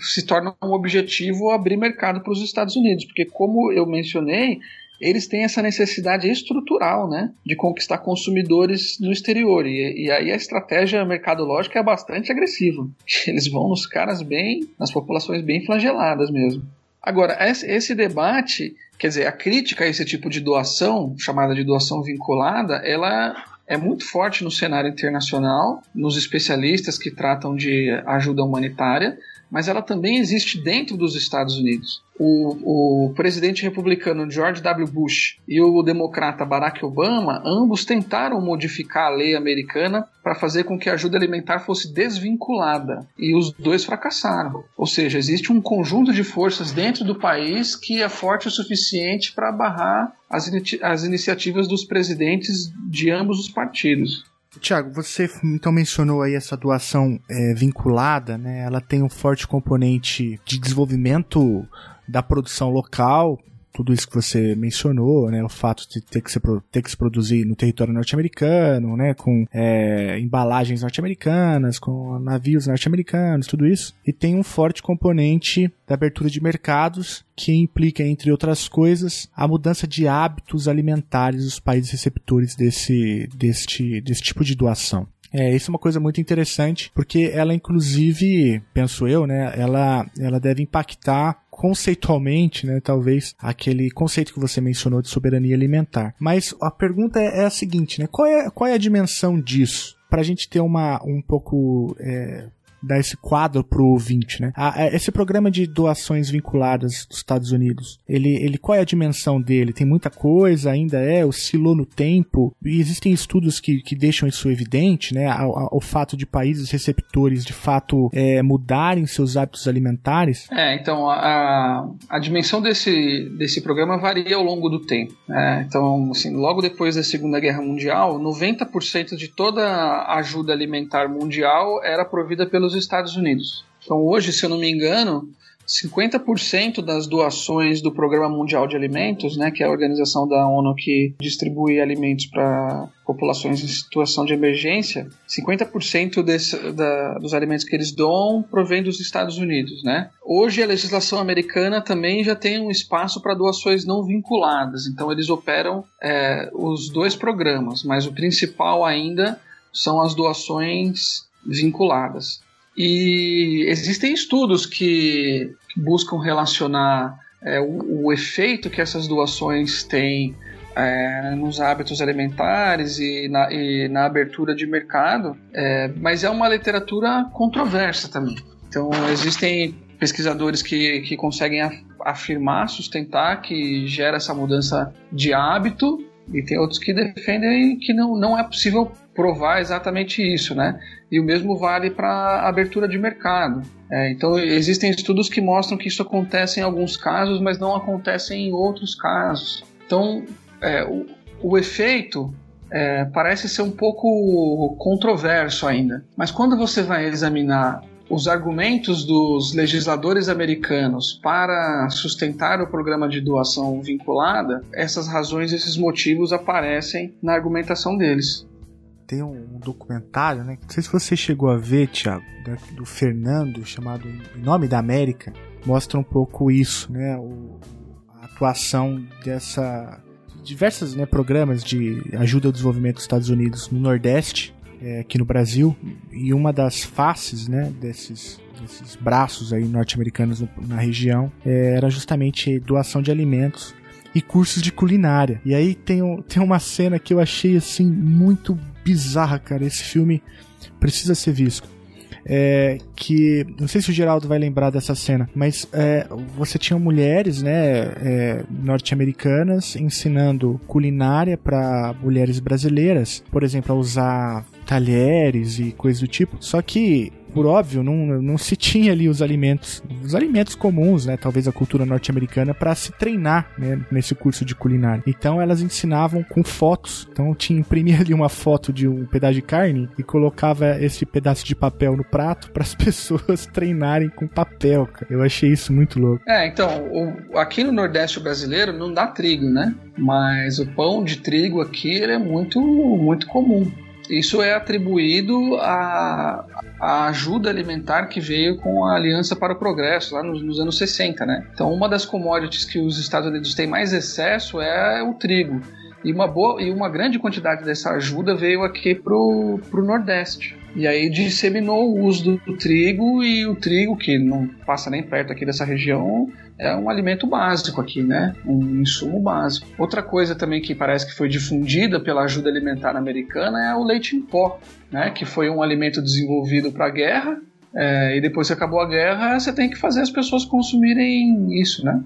se torna um objetivo abrir mercado para os Estados Unidos, porque como eu mencionei, eles têm essa necessidade estrutural, né, de conquistar consumidores no exterior. E, e, aí a estratégia mercadológica é bastante agressiva. *laughs* Eles vão nos caras bem, nas populações bem flageladas mesmo. Agora, esse debate, quer dizer, a crítica a esse tipo de doação, chamada de doação vinculada, ela é muito forte no cenário internacional, nos especialistas que tratam de ajuda humanitária, mas ela também existe dentro dos Estados Unidos. O, o, presidente republicano George W. Bush e o democrata Barack Obama, ambos tentaram modificar a lei americana para fazer com que a ajuda alimentar fosse desvinculada. E os dois fracassaram. Ou seja, existe um conjunto de forças dentro do país que é forte o suficiente para barrar as, as iniciativas dos presidentes de ambos os partidos. Tiago, você então mencionou aí essa doação é, vinculada, né? Ela tem um forte componente de desenvolvimento da produção local, tudo isso que você mencionou, né, o fato de ter que se, ter que se produzir no território norte-americano, né, com é, embalagens norte-americanas, com navios norte-americanos, tudo isso, e tem um forte componente da abertura de mercados que implica, entre outras coisas, a mudança de hábitos alimentares dos países receptores desse, deste, desse tipo de doação. É, isso é uma coisa muito interessante, porque ela inclusive, penso eu, né, ela, ela deve impactar conceitualmente, né, talvez aquele conceito que você mencionou de soberania alimentar. Mas a pergunta é, é a seguinte, né, qual é, qual é a dimensão disso? Para a gente ter uma um pouco é, dar esse quadro pro ouvinte, né? É, esse programa de doações vinculadas dos Estados Unidos, ele, ele qual é a dimensão dele? Tem muita coisa, ainda é, oscilou no tempo, e existem estudos que, que deixam isso evidente, né? O, fato de países receptores de fato é, mudarem seus hábitos alimentares. É, então a, a dimensão desse, desse programa varia ao longo do tempo. Né? Então, assim, logo depois da Segunda Guerra Mundial, 90% de toda a ajuda alimentar mundial era provida pelos nos Estados Unidos. Então, hoje, se eu não me engano, 50% das doações do Programa Mundial de Alimentos, né, que é a organização da ONU que distribui alimentos para populações em situação de emergência, 50% desse, da, dos alimentos que eles doam provém dos Estados Unidos. Né? Hoje, a legislação americana também já tem um espaço para doações não vinculadas, então eles operam é, os dois programas, mas o principal ainda são as doações vinculadas. E existem estudos que, buscam relacionar é, o, o, efeito que essas doações têm é, nos hábitos alimentares e na, e na abertura de mercado, é, mas é uma literatura controversa também. Então, existem pesquisadores que, que conseguem afirmar, sustentar que gera essa mudança de hábito, e tem outros que defendem que não, não é possível provar exatamente isso, né? E o mesmo vale para abertura de mercado. É, então, existem estudos que mostram que isso acontece em alguns casos, mas não acontece em outros casos. Então, é, o, o, efeito é, parece ser um pouco controverso ainda. Mas quando você vai examinar os argumentos dos legisladores americanos para sustentar o programa de doação vinculada, essas razões, esses motivos aparecem na argumentação deles tem um, documentário, né? Não sei se você chegou a ver, Thiago, do Fernando, chamado Em Nome da América, mostra um pouco isso, né? O, a atuação dessa diversos né, programas de ajuda ao desenvolvimento dos Estados Unidos no Nordeste, é, aqui no Brasil, e uma das faces, né, desses desses braços aí norte-americanos na região é, era justamente doação de alimentos e cursos de culinária. E aí tem, tem uma cena que eu achei assim muito bizarra, cara. Esse filme precisa ser visto. É, que não sei se o Geraldo vai lembrar dessa cena, mas é, você tinha mulheres, né, é, norte-americanas ensinando culinária para mulheres brasileiras, por exemplo, a usar talheres e coisas do tipo. Só que por óbvio, não, não se *laughs* tinha ali os alimentos, os alimentos comuns, né? Talvez a cultura norte-americana, para se treinar né, nesse curso de culinária. Então elas ensinavam com fotos. Então tinha imprimia *laughs* ali uma foto de um pedaço de carne e colocava esse pedaço de papel no prato para as *laughs* pessoas treinarem com papel. Cara. Eu achei isso muito louco. É, então, o, aqui no Nordeste brasileiro não dá trigo, né? Mas o pão de trigo aqui é muito, muito comum. Isso é atribuído à, à, ajuda alimentar que veio com a Aliança para o Progresso, lá nos, nos, anos 60, né? Então, uma das commodities que os Estados Unidos têm mais excesso é o trigo. E uma, boa, e uma grande quantidade dessa ajuda veio aqui para o Nordeste. E aí disseminou o uso do, trigo e o trigo, que não passa nem perto aqui dessa região, é um alimento básico aqui, né? Um insumo básico. Outra coisa também que parece que foi difundida pela ajuda alimentar americana é o leite em pó, né? Que foi um alimento desenvolvido para a guerra. É, e depois que acabou a guerra, você tem que fazer as pessoas consumirem isso, né?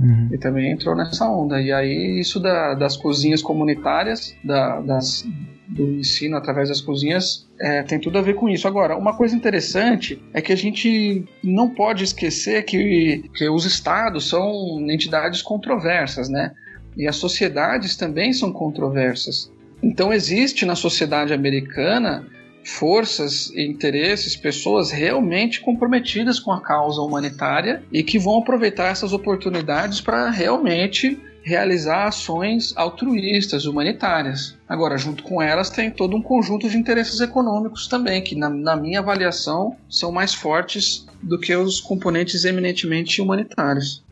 Uhum. E também entrou nessa onda. E aí, isso da, das cozinhas comunitárias, da, das, do ensino através das cozinhas é, tem tudo a ver com isso. Agora, uma coisa interessante é que a gente não pode esquecer que, que os estados são entidades controversas, né? E as sociedades também são controversas. Então, existe na sociedade americana forças, interesses, pessoas realmente comprometidas com a causa humanitária e que vão aproveitar essas oportunidades para realmente realizar ações altruístas, humanitárias. Agora, junto com elas, tem todo um conjunto de interesses econômicos também, que, na, na minha avaliação, são mais fortes do que os componentes eminentemente humanitários.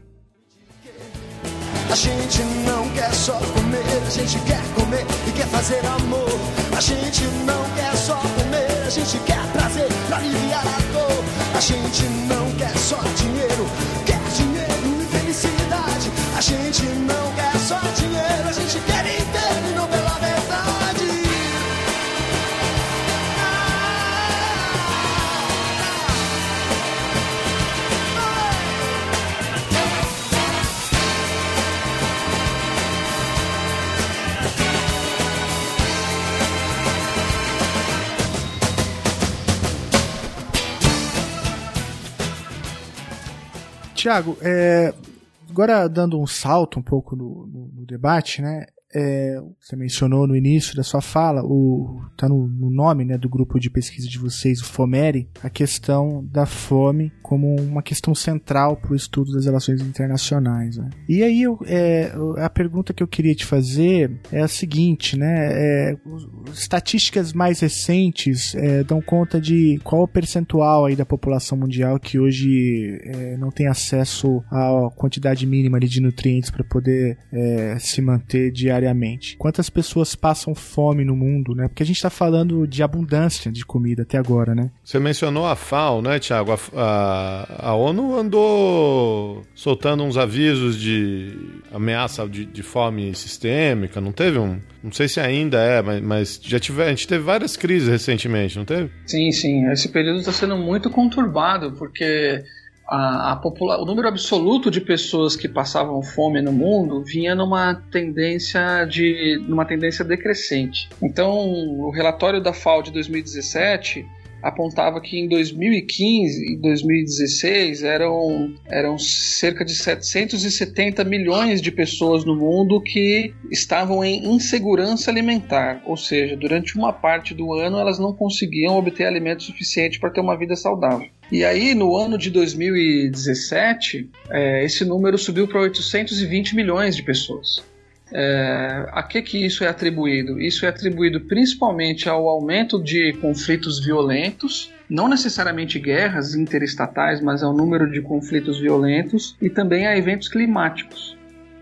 A gente não quer só comer, a gente quer comer e quer fazer amor. A gente não quer só a gente quer prazer pra aliviar a dor. A gente não quer só dinheiro, quer dinheiro e felicidade. A gente não quer Tiago, é, agora dando um salto um pouco no, no, no debate, né? é, você mencionou no início da sua fala, o tá no, no, nome né, do grupo de pesquisa de vocês, o FOMERI, a questão da fome como uma questão central para o estudo das relações internacionais. Né? E aí eu, é, a pergunta que eu queria te fazer é a seguinte, né? É, estatísticas mais recentes é, dão conta de qual o percentual aí da população mundial que hoje é, não tem acesso à quantidade mínima de nutrientes para poder é, se manter diariamente. Quantas pessoas passam fome no mundo, né? Porque a gente está falando de abundância de comida até agora, né? Você mencionou a FAO, né, Tiago? A, a, a, ONU andou soltando uns avisos de ameaça de, de, fome sistêmica, não teve um? Não sei se ainda é, mas, mas já tive, a gente teve várias crises recentemente, não teve? Sim, sim. Esse período está sendo muito conturbado, porque a, a popula o número absoluto de pessoas que passavam fome no mundo vinha numa tendência de numa tendência decrescente. Então, o relatório da FAO de 2017 apontava que em 2015 e 2016 eram, eram cerca de 770 milhões de pessoas no mundo que estavam em insegurança alimentar, ou seja, durante uma parte do ano elas não conseguiam obter alimento suficiente para ter uma vida saudável. E aí, no ano de 2017, é, esse número subiu para 820 milhões de pessoas. É, a que, que isso é atribuído? Isso é atribuído principalmente ao aumento de conflitos violentos, não necessariamente guerras interestatais, mas ao número de conflitos violentos e também a eventos climáticos.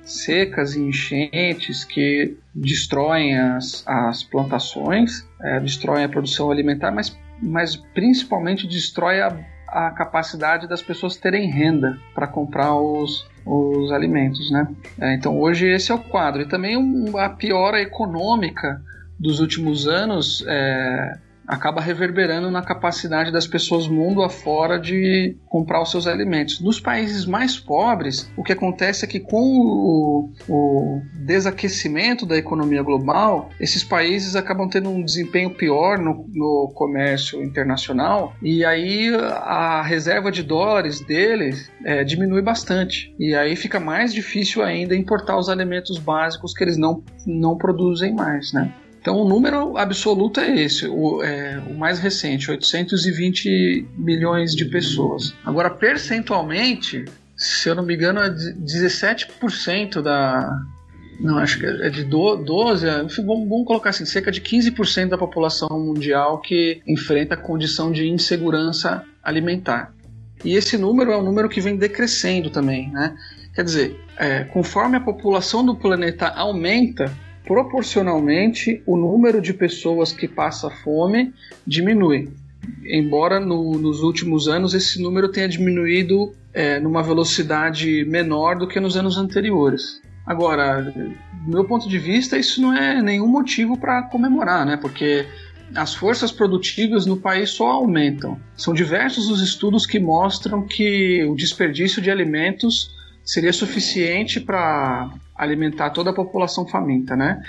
Secas e enchentes que destroem as, as plantações, é, destroem a produção alimentar, mas, mas principalmente destrói a, a capacidade das pessoas terem renda para comprar os, os alimentos, né? É, então hoje esse é o quadro. E também um, a piora econômica dos últimos anos é, acaba reverberando na capacidade das pessoas mundo afora de comprar os seus alimentos. Nos países mais pobres, o que acontece é que com o, o desaquecimento da economia global, esses países acabam tendo um desempenho pior no, no comércio internacional e aí a reserva de dólares deles é, diminui bastante. E aí fica mais difícil ainda importar os alimentos básicos que eles não, não produzem mais, né? Então, o número absoluto é esse, o, é, o mais recente, 820 milhões de pessoas. Agora, percentualmente, se eu não me engano, é 17% da. Não, acho que é de 12, enfim, vamos, colocar assim, cerca de 15% da população mundial que enfrenta a condição de insegurança alimentar. E esse número é um número que vem decrescendo também, né? Quer dizer, é, conforme a população do planeta aumenta, proporcionalmente o número de pessoas que passa fome diminui. Embora no, nos últimos anos esse número tenha diminuído é, numa velocidade menor do que nos anos anteriores. Agora, do meu ponto de vista, isso não é nenhum motivo para comemorar, né? Porque as forças produtivas no país só aumentam. São diversos os estudos que mostram que o desperdício de alimentos seria suficiente para alimentar toda a população faminta, né?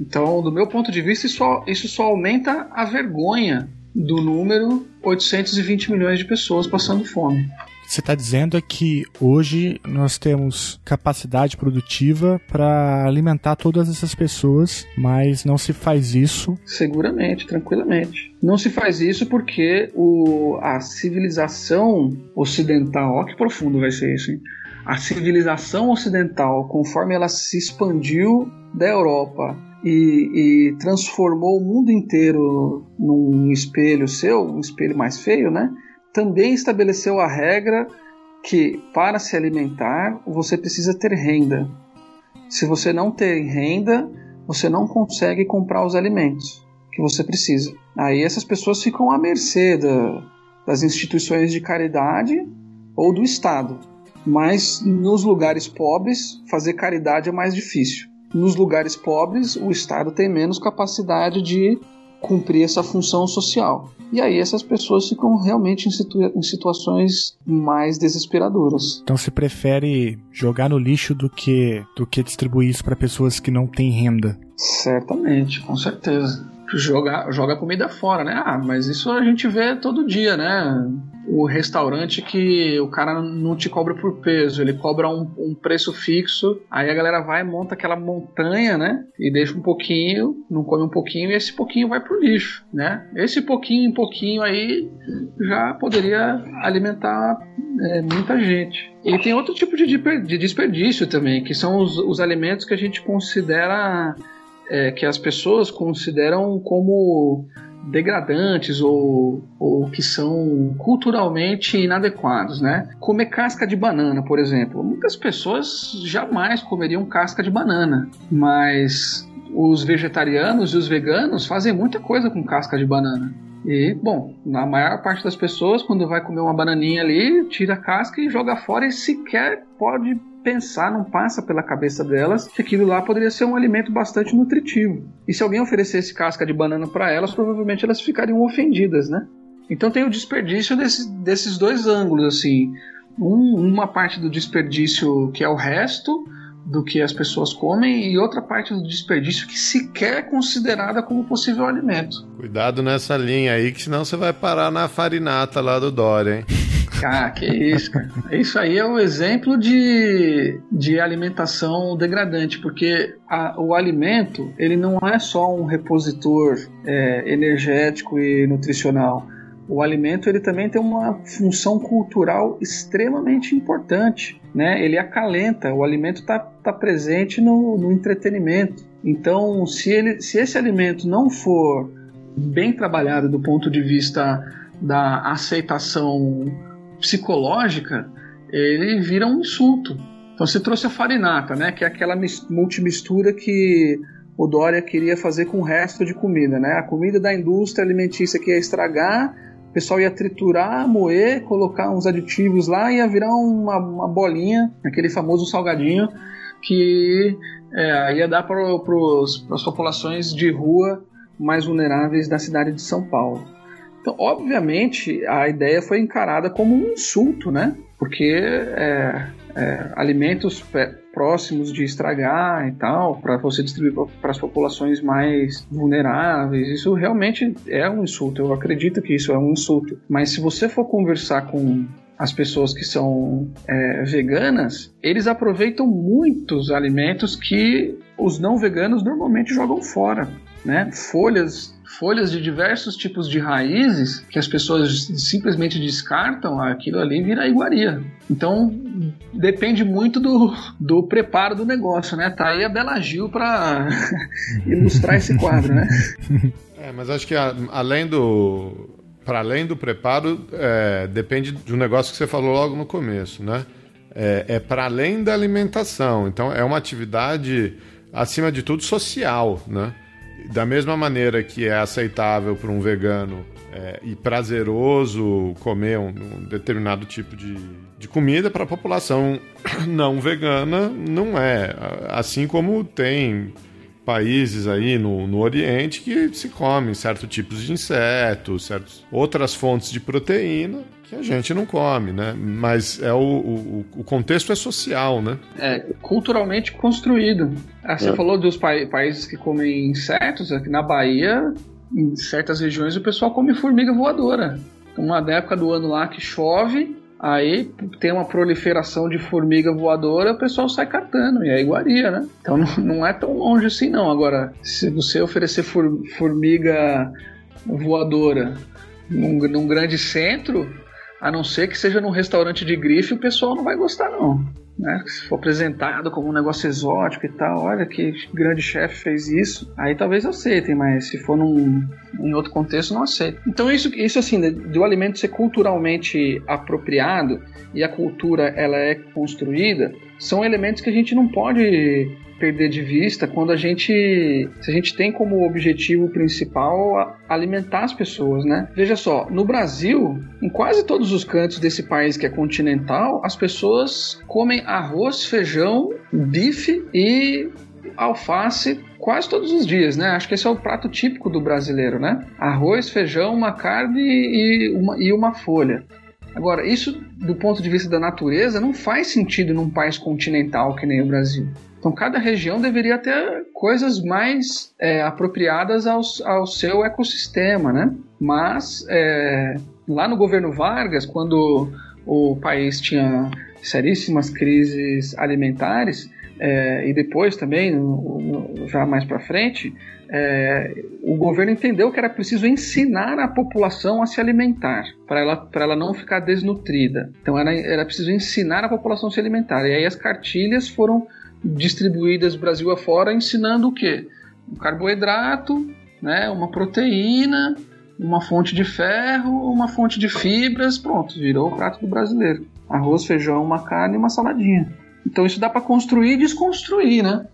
Então, do meu ponto de vista, isso só, isso só aumenta a vergonha do número 820 milhões de pessoas passando fome. Você está dizendo é que hoje nós temos capacidade produtiva para alimentar todas essas pessoas, mas não se faz isso. Seguramente, tranquilamente. Não se faz isso porque o, a civilização ocidental, ó que profundo vai ser isso, hein? A civilização ocidental, conforme ela se expandiu da Europa e, e, transformou o mundo inteiro num espelho seu, um espelho mais feio, né? Também estabeleceu a regra que para se alimentar você precisa ter renda. Se você não tem renda, você não consegue comprar os alimentos que você precisa. Aí essas pessoas ficam à mercê da, das instituições de caridade ou do Estado mas nos lugares pobres fazer caridade é mais difícil. Nos lugares pobres, o Estado tem menos capacidade de cumprir essa função social. E aí essas pessoas ficam realmente em, situa em situações mais desesperadoras. Então se prefere jogar no lixo do que do que distribuir isso para pessoas que não têm renda. Certamente, com certeza. Joga, joga comida fora, né? Ah, mas isso a gente vê todo dia, né? o restaurante que o cara não te cobra por peso, ele cobra um, um, preço fixo, aí a galera vai monta aquela montanha, né? E deixa um pouquinho, não come um pouquinho, e esse pouquinho vai pro lixo, né? Esse pouquinho em pouquinho aí já poderia alimentar é, muita gente. E tem outro tipo de, de desperdício também, que são os, os alimentos que a gente considera, é, que as pessoas consideram como degradantes ou, ou que são culturalmente inadequados, né? Comer casca de banana, por exemplo. Muitas pessoas jamais comeriam casca de banana, mas os vegetarianos e os veganos fazem muita coisa com casca de banana. E, bom, na maior parte das pessoas, quando vai comer uma bananinha ali, tira a casca e joga fora e sequer pode pensar, não passa pela cabeça delas que aquilo lá poderia ser um alimento bastante nutritivo. E se alguém oferecesse casca de banana para elas, provavelmente elas ficariam ofendidas, né? Então tem o desperdício desse, desses dois ângulos, assim. Um, uma parte do desperdício que é o resto, do que as pessoas comem e outra parte do desperdício que sequer é considerada como possível alimento. Cuidado nessa linha aí, que senão você vai parar na farinata lá do Dória, hein? Ah, que isso, cara. Isso aí é um exemplo de, de alimentação degradante, porque a, o alimento ele não é só um repositor é, energético e nutricional. O alimento ele também tem uma função cultural extremamente importante né? Ele acalenta, o alimento está tá presente no, no entretenimento. Então, se, ele, se esse alimento não for bem trabalhado do ponto de vista da aceitação psicológica, ele vira um insulto. Então você trouxe a farinata, né, que é aquela multimistura que o Dória queria fazer com o resto de comida, né? A comida da indústria alimentícia que ia estragar o pessoal ia triturar, moer, colocar uns aditivos lá e ia virar uma, uma bolinha, aquele famoso salgadinho, que é, ia dar para as populações de rua mais vulneráveis da cidade de São Paulo. Então, obviamente, a ideia foi encarada como um insulto, né? Porque é, é, alimentos próximos de estragar e tal, para você distribuir para as populações mais vulneráveis. Isso realmente é um insulto. Eu acredito que isso é um insulto. Mas se você for conversar com as pessoas que são é, veganas, eles aproveitam muitos alimentos que os não veganos normalmente jogam fora. Né? Folhas folhas de diversos tipos de raízes que as pessoas simplesmente descartam, aquilo ali vira iguaria. Então depende muito do, do preparo do negócio, né? Tá aí a Bela Gil para *laughs* ilustrar esse quadro, né? É, mas acho que a, além do para além do preparo, é, depende de um negócio que você falou logo no começo, né? É, é para além da alimentação. Então é uma atividade acima de tudo social, né? Da mesma maneira que é aceitável para um vegano é, e prazeroso comer um, um determinado tipo de, de comida, para a população não vegana não é. Assim como tem países aí no, no Oriente que se comem certos tipos de insetos, certas outras fontes de proteína que a gente não come, né? Mas é o, o, o contexto é social, né? É culturalmente construído. Ah, você é. falou dos pa países que comem insetos, aqui na Bahia, em certas regiões o pessoal come formiga voadora. Uma época do ano lá que chove, Aí tem uma proliferação de formiga voadora, o pessoal sai catando, e é iguaria, né? Então *laughs* não, é tão longe assim não. Agora, se você oferecer formiga voadora num, num grande centro, a não ser que seja num restaurante de grife, o pessoal não vai gostar não né? Se for apresentado como um negócio exótico e tal, olha que grande chefe fez isso, aí talvez aceitem, mas se for num, em outro contexto, não aceitem. Então isso, isso assim, do alimento ser culturalmente apropriado e a cultura ela é construída, são elementos que a gente não pode perder de vista quando a gente, se a gente tem como objetivo principal alimentar as pessoas, né? Veja só, no Brasil, em quase todos os cantos desse país que é continental, as pessoas comem arroz, feijão, bife e alface quase todos os dias, né? Acho que esse é o prato típico do brasileiro, né? Arroz, feijão, uma carne e uma, e uma folha. Agora, isso do ponto de vista da natureza não faz sentido num país continental que nem o Brasil. Então, cada região deveria ter coisas mais é, apropriadas ao, ao seu ecossistema, né? Mas, é, lá no governo Vargas, quando o país tinha seríssimas crises alimentares, é, e depois também, já mais para frente, é, o governo entendeu que era preciso ensinar a população a se alimentar, para ela, ela não ficar desnutrida. Então era, era preciso ensinar a população a se alimentar. E aí as cartilhas foram distribuídas Brasil afora, ensinando o quê? Um carboidrato, né, uma proteína, uma fonte de ferro, uma fonte de fibras, pronto, virou o prato do brasileiro. Arroz, feijão, uma carne e uma saladinha. Então isso dá para construir e desconstruir, né?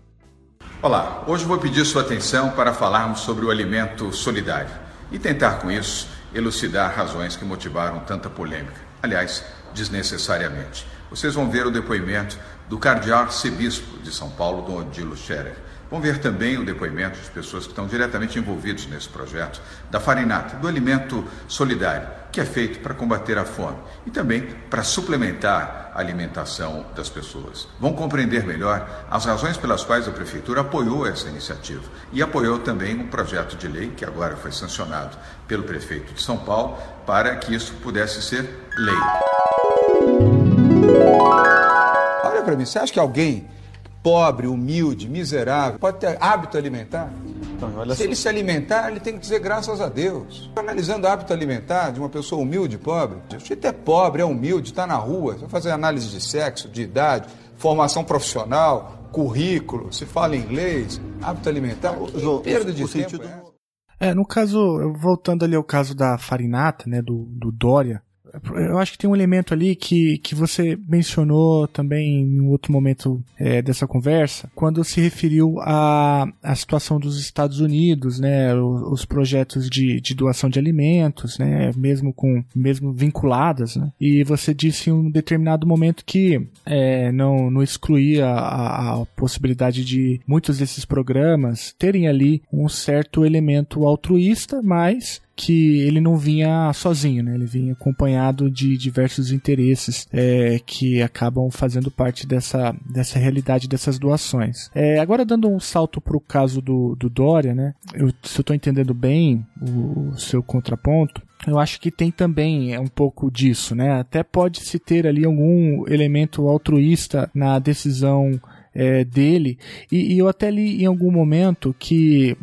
Olá, hoje vou pedir sua atenção para falarmos sobre o alimento solidário e tentar com isso elucidar razões que motivaram tanta polêmica. Aliás, desnecessariamente. Vocês vão ver o depoimento do cardeal arcebispo de São Paulo, Dom Odilo Scherer. Vão ver também o depoimento de pessoas que estão diretamente envolvidos nesse projeto, da farinata, do alimento solidário, que é feito para combater a fome e também para suplementar a alimentação das pessoas. Vão compreender melhor as razões pelas quais a Prefeitura apoiou essa iniciativa e apoiou também um projeto de lei que agora foi sancionado pelo prefeito de São Paulo para que isso pudesse ser lei. Olha para mim, você acha que alguém pobre, humilde, miserável, pode ter hábito alimentar? Então, olha Se só. ele se alimentar, ele tem que dizer graças a Deus. Analisando o hábito alimentar de uma pessoa humilde e pobre, o sujeito é pobre, é humilde, está na rua, vai fazer análise de sexo, de idade, formação profissional, currículo, se fala inglês, hábito alimentar, que perda de o tempo sentido- é? É, no caso, voltando ali ao caso da farinata, né, do, do Dória, eu acho que tem um elemento ali que, que você mencionou também em um outro momento é, dessa conversa, quando se referiu à, à situação dos Estados Unidos, né, os, os projetos de, de doação de alimentos, né, mesmo com mesmo vinculadas, né, e você disse em um determinado momento que é, não, não excluía a, a possibilidade de muitos desses programas terem ali um certo elemento altruísta, mas que ele não vinha sozinho, né? Ele vinha acompanhado de diversos interesses é, que acabam fazendo parte dessa, dessa realidade dessas doações. É, agora dando um salto para o caso do, do Dória, né? Eu, se eu estou entendendo bem o, seu contraponto, eu acho que tem também é um pouco disso, né? Até pode se ter ali algum elemento altruísta na decisão é, dele. E, e eu até li em algum momento que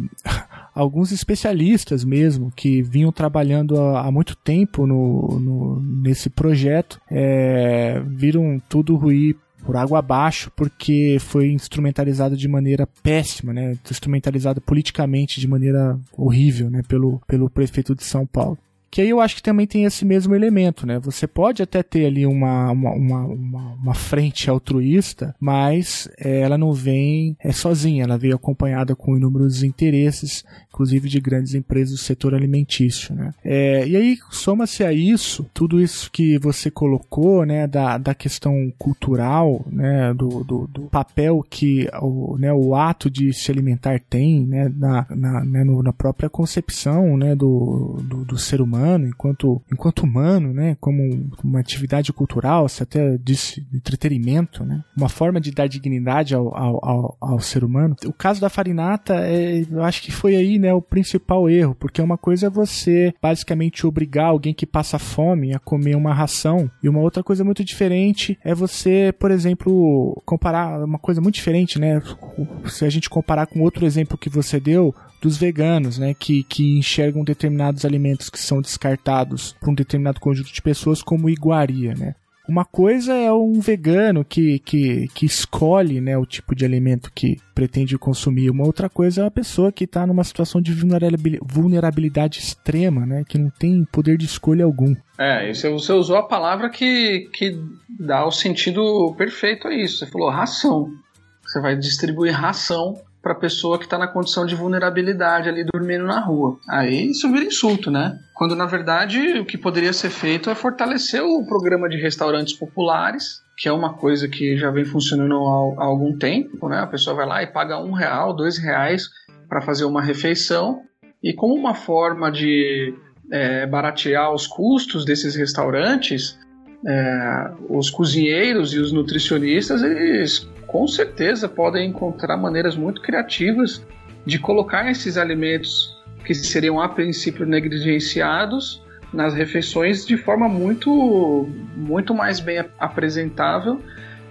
alguns especialistas mesmo que vinham trabalhando há, muito tempo no, no- nesse projeto é, viram tudo ruir por água abaixo porque foi instrumentalizado de maneira péssima, né? Instrumentalizado politicamente de maneira horrível, né? Pelo, pelo prefeito de São Paulo. Que aí eu acho que também tem esse mesmo elemento, né? Você pode até ter ali uma, uma, uma, uma, uma frente altruísta, mas eh, ela não vem é, sozinha, ela veio acompanhada com inúmeros interesses, inclusive de grandes empresas do setor alimentício, né? É, e aí soma-se a isso, tudo isso que você colocou, né, da, da questão cultural, né, do, do, do papel que o, né, o ato de se alimentar tem, né, na, na, né, no- na própria concepção, né, do, do, do ser humano, enquanto, enquanto humano, né, como um- uma atividade cultural, se até disse entretenimento, né, uma forma de dar dignidade ao, ao, ao, ao ser humano. O caso da farinata, é, eu acho que foi aí, né, o principal erro, porque uma coisa é você basicamente obrigar alguém que passa fome a comer uma ração, e uma outra coisa muito diferente é você, por exemplo, comparar uma coisa muito diferente, né, se a gente comparar com outro exemplo que você deu, dos veganos, né, que, que enxergam determinados alimentos que são descartados por um determinado conjunto de pessoas como iguaria, né. Uma coisa é um vegano que, que, que escolhe né, o tipo de alimento que pretende consumir. Uma outra coisa é uma pessoa que está numa situação de vulnerabil- vulnerabilidade extrema, né, que não tem poder de escolha algum. É, você, você usou a palavra que, que dá o sentido perfeito a isso. Você falou ração. Você vai distribuir ração para pessoa que está na condição de vulnerabilidade ali dormindo na rua. Aí isso vira insulto, né? Quando na verdade o que poderia ser feito é fortalecer o programa de restaurantes populares, que é uma coisa que já vem funcionando há, há algum tempo, né? A pessoa vai lá e paga um real, dois reais para fazer uma refeição e como uma forma de é, baratear os custos desses restaurantes, é, os cozinheiros e os nutricionistas, eles com certeza podem encontrar maneiras muito criativas de colocar esses alimentos que seriam a princípio negligenciados nas refeições de forma muito, muito mais bem apresentável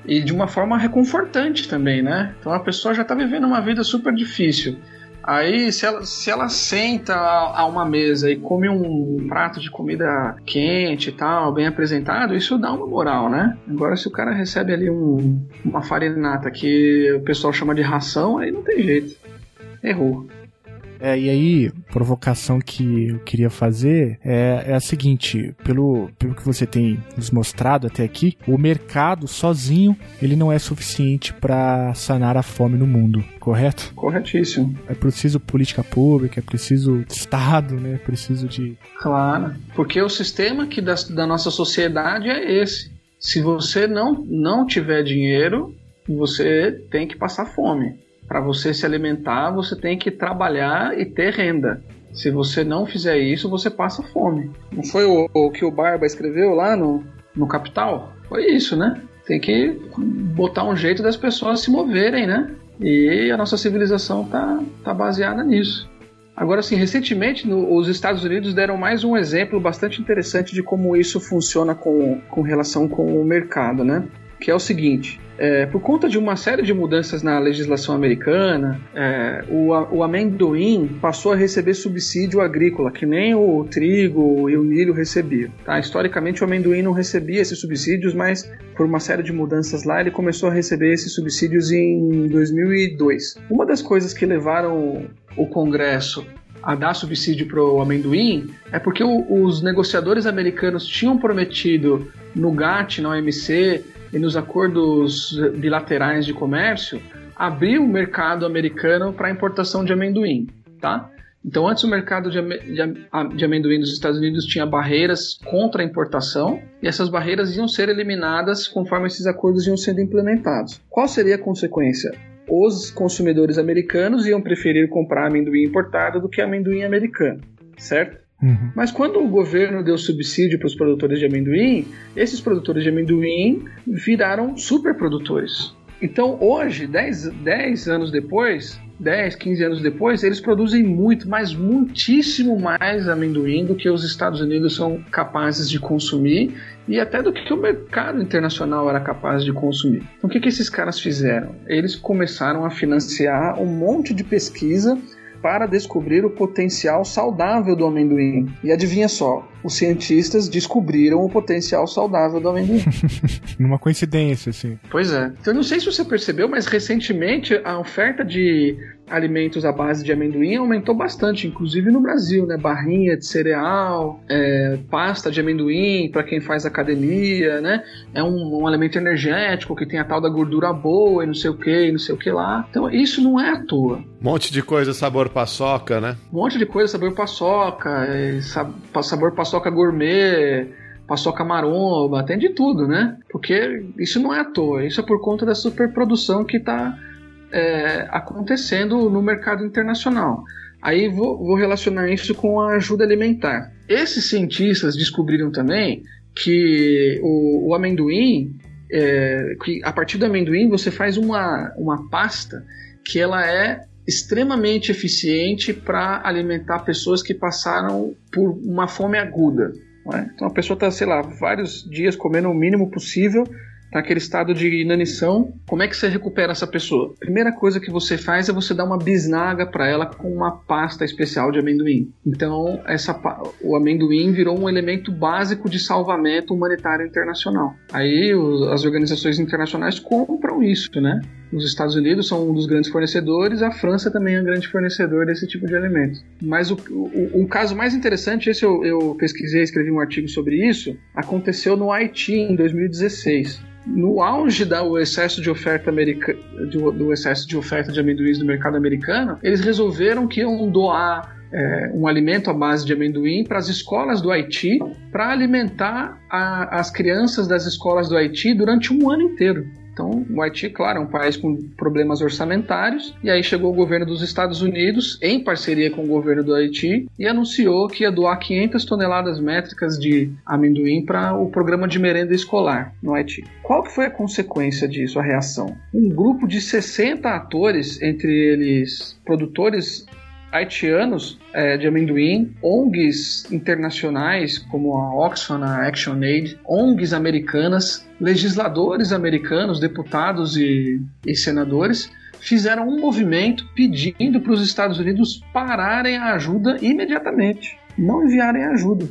e de uma forma reconfortante também, né? Então a pessoa já está vivendo uma vida super difícil. Aí, se ela, se ela senta a, uma mesa e come um prato de comida quente e tal, bem apresentado, isso dá uma moral, né? Agora, se o cara recebe ali um, uma farinata que o pessoal chama de ração, aí não tem jeito. Errou. É, e aí, provocação que eu queria fazer é, é a seguinte: pelo, pelo que você tem nos mostrado até aqui, o mercado sozinho ele não é suficiente para sanar a fome no mundo, correto? Corretíssimo. É preciso política pública, é preciso Estado, né? É preciso de. Claro. Porque o sistema que da, da nossa sociedade é esse. Se você não, não tiver dinheiro, você tem que passar fome. Para você se alimentar, você tem que trabalhar e ter renda. Se você não fizer isso, você passa fome. Não foi o, o que o Barba escreveu lá no, no Capital? Foi isso, né? Tem que botar um jeito das pessoas se moverem, né? E a nossa civilização tá, tá baseada nisso. Agora, assim, recentemente no, os Estados Unidos deram mais um exemplo bastante interessante de como isso funciona com, com relação com o mercado, né? Que é o seguinte: é, por conta de uma série de mudanças na legislação americana, é, o, o, amendoim passou a receber subsídio agrícola, que nem o trigo e o milho recebiam. Tá? Historicamente, o amendoim não recebia esses subsídios, mas por uma série de mudanças lá, ele começou a receber esses subsídios em 2002. Uma das coisas que levaram o Congresso a dar subsídio para o amendoim é porque o, os negociadores americanos tinham prometido no GATT, na OMC e nos acordos bilaterais de comércio abrir o mercado americano para importação de amendoim, tá? Então, antes o mercado de, de, de, amendoim dos Estados Unidos tinha barreiras contra a importação e essas barreiras iam ser eliminadas conforme esses acordos iam sendo implementados. Qual seria a consequência? os consumidores americanos iam preferir comprar amendoim importado do que amendoim americano, certo? Uhum. Mas quando o governo deu subsídio para os produtores de amendoim, esses produtores de amendoim viraram superprodutores. Então hoje, 10, 10 anos depois, 10, 15 anos depois, eles produzem muito, mas muitíssimo mais amendoim do que os Estados Unidos são capazes de consumir e até do que o mercado internacional era capaz de consumir. Então, o que, que esses caras fizeram? Eles começaram a financiar um monte de pesquisa para descobrir o potencial saudável do amendoim. E adivinha só, os cientistas descobriram o potencial saudável do amendoim. *laughs* Numa coincidência, assim. Pois é. Então, não sei se você percebeu, mas recentemente a oferta de alimentos à base de amendoim aumentou bastante, inclusive no Brasil, né? Barrinha de cereal, é, pasta de amendoim para quem faz academia, né? É um, um, alimento energético que tem a tal da gordura boa e não sei o que, e não sei o que lá. Então isso não é à toa. Um monte de coisa sabor paçoca, né? Um monte de coisa sabor paçoca, é, sabor paçoca gourmet paçoca maromba, tem de tudo, né? Porque isso não é à toa, isso é por conta da superprodução que está é, acontecendo no mercado internacional. Aí vou, vou relacionar isso com a ajuda alimentar. Esses cientistas descobriram também que o, o amendoim, é, que a partir do amendoim você faz uma, uma pasta que ela é extremamente eficiente para alimentar pessoas que passaram por uma fome aguda. É? Então a pessoa está, sei lá, vários dias comendo o mínimo possível naquele estado de inanição, como é que você recupera essa pessoa? Primeira coisa que você faz é você dar uma bisnaga para ela com uma pasta especial de amendoim. Então, essa, o amendoim virou um elemento básico de salvamento humanitário internacional. Aí as organizações internacionais compram isso, né? Os Estados Unidos são um dos grandes fornecedores, a França também é um grande fornecedor desse tipo de alimentos. Mas o, o, o caso mais interessante, esse eu, eu pesquisei, escrevi um artigo sobre isso, aconteceu no Haiti em 2016 no auge do excesso de oferta americana, do excesso de oferta de amendoins no mercado americano, eles resolveram que iam doar é, um alimento à base de amendoim para as escolas do Haiti para alimentar a, as crianças das escolas do Haiti durante um ano inteiro. Então, o Haiti, claro, é um país com problemas orçamentários, e aí chegou o governo dos Estados Unidos, em parceria com o governo do Haiti, e anunciou que ia doar 500 toneladas métricas de amendoim para o programa de merenda escolar no Haiti. Qual foi a consequência disso, a reação? Um grupo de 60 atores, entre eles produtores haitianos é, de amendoim, ONGs internacionais como a Oxfam, a ActionAid, ONGs americanas, legisladores americanos, deputados e, e senadores fizeram um movimento pedindo para os Estados Unidos pararem a ajuda imediatamente, não enviarem ajuda.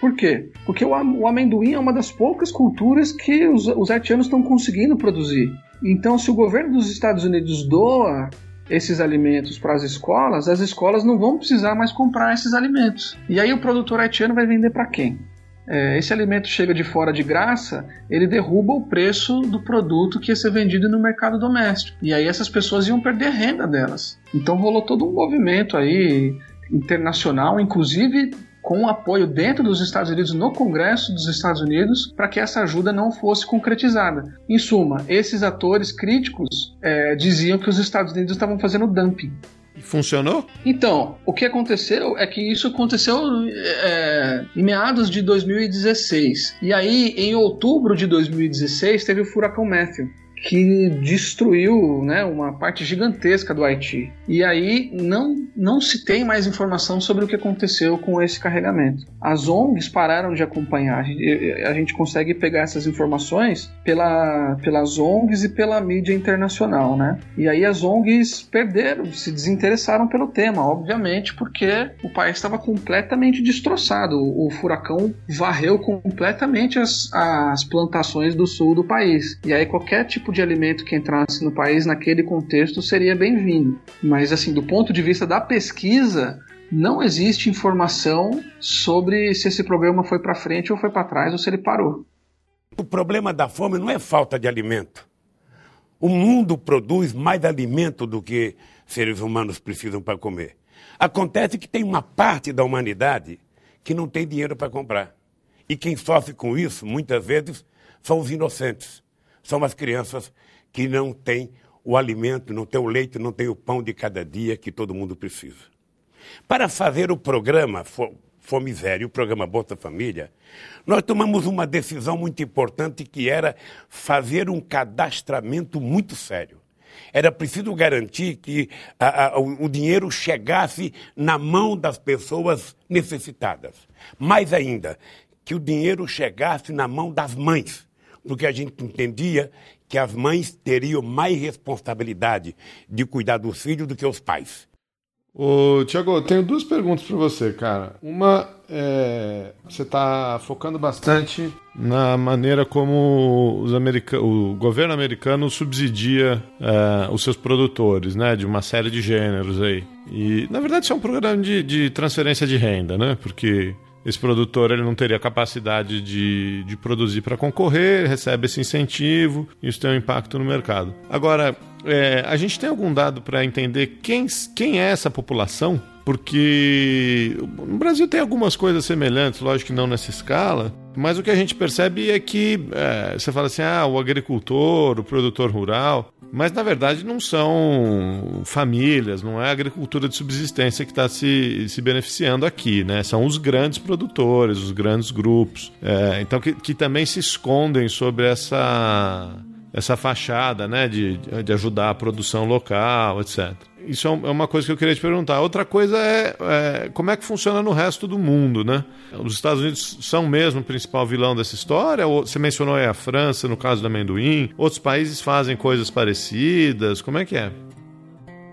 Por quê? Porque o, amendoim é uma das poucas culturas que os, os haitianos estão conseguindo produzir. Então, se o governo dos Estados Unidos doa esses alimentos para as escolas, as escolas não vão precisar mais comprar esses alimentos. E aí o produtor haitiano vai vender para quem? É, esse alimento chega de fora de graça, ele derruba o preço do produto que ia ser vendido no mercado doméstico. E aí essas pessoas iam perder renda delas. Então rolou todo um movimento aí internacional, inclusive com apoio dentro dos Estados Unidos, no Congresso dos Estados Unidos, para que essa ajuda não fosse concretizada. Em suma, esses atores críticos é, diziam que os Estados Unidos estavam fazendo dumping. E funcionou? Então, o que aconteceu é que isso aconteceu é, em meados de 2016. E aí, em outubro de 2016, teve o furacão Matthew que destruiu né, uma parte gigantesca do Haiti. E aí não, não se tem mais informação sobre o que aconteceu com esse carregamento. As ONGs pararam de acompanhar. A gente, consegue pegar essas informações pela, pelas ONGs e pela mídia internacional. Né? E aí as ONGs perderam, se desinteressaram pelo tema, obviamente, porque o país estava completamente destroçado. O, o furacão varreu completamente as, as plantações do sul do país. E aí qualquer tipo tipo de alimento que entrasse no país naquele contexto seria bem-vindo. Mas, assim, do ponto de vista da pesquisa, não existe informação sobre se esse problema foi para frente ou foi para trás ou se ele parou. O problema da fome não é falta de alimento. O mundo produz mais alimento do que seres humanos precisam para comer. Acontece que tem uma parte da humanidade que não tem dinheiro para comprar. E quem sofre com isso, muitas vezes, são os inocentes são as crianças que não têm o alimento, não têm o leite, não têm o pão de cada dia que todo mundo precisa. Para fazer o programa Fome Zero, o programa Bolsa Família, nós tomamos uma decisão muito importante que era fazer um cadastramento muito sério. Era preciso garantir que a, a, o dinheiro chegasse na mão das pessoas necessitadas. Mais ainda, que o dinheiro chegasse na mão das mães porque a gente entendia que as mães teriam mais responsabilidade de cuidar dos filhos do que os pais. Ô, Tiago, eu tenho duas perguntas para você, cara. Uma é, você está focando bastante na maneira como o governo americano subsidia é, os seus produtores, né, de uma série de gêneros aí. E na verdade isso é um programa de, de transferência de renda, né, porque esse produtor ele não teria capacidade de, de produzir para concorrer, recebe esse incentivo, isso tem um impacto no mercado. Agora, é, a gente tem algum dado para entender quem, quem é essa população? Porque no Brasil tem algumas coisas semelhantes, lógico que não nessa escala, mas o que a gente percebe é que é, você fala assim: ah, o agricultor, o produtor rural, mas na verdade não são famílias, não é a agricultura de subsistência que está se, se beneficiando aqui, né? São os grandes produtores, os grandes grupos. É, então, que, que também se escondem sobre essa, essa fachada né? de, de ajudar a produção local, etc. Isso é, é uma coisa que eu queria te perguntar. Outra coisa é, é, como é que funciona no resto do mundo, né? Os Estados Unidos são mesmo o principal vilão dessa história? Ou você mencionou aí a França, no caso do amendoim. Outros países fazem coisas parecidas? Como é que é?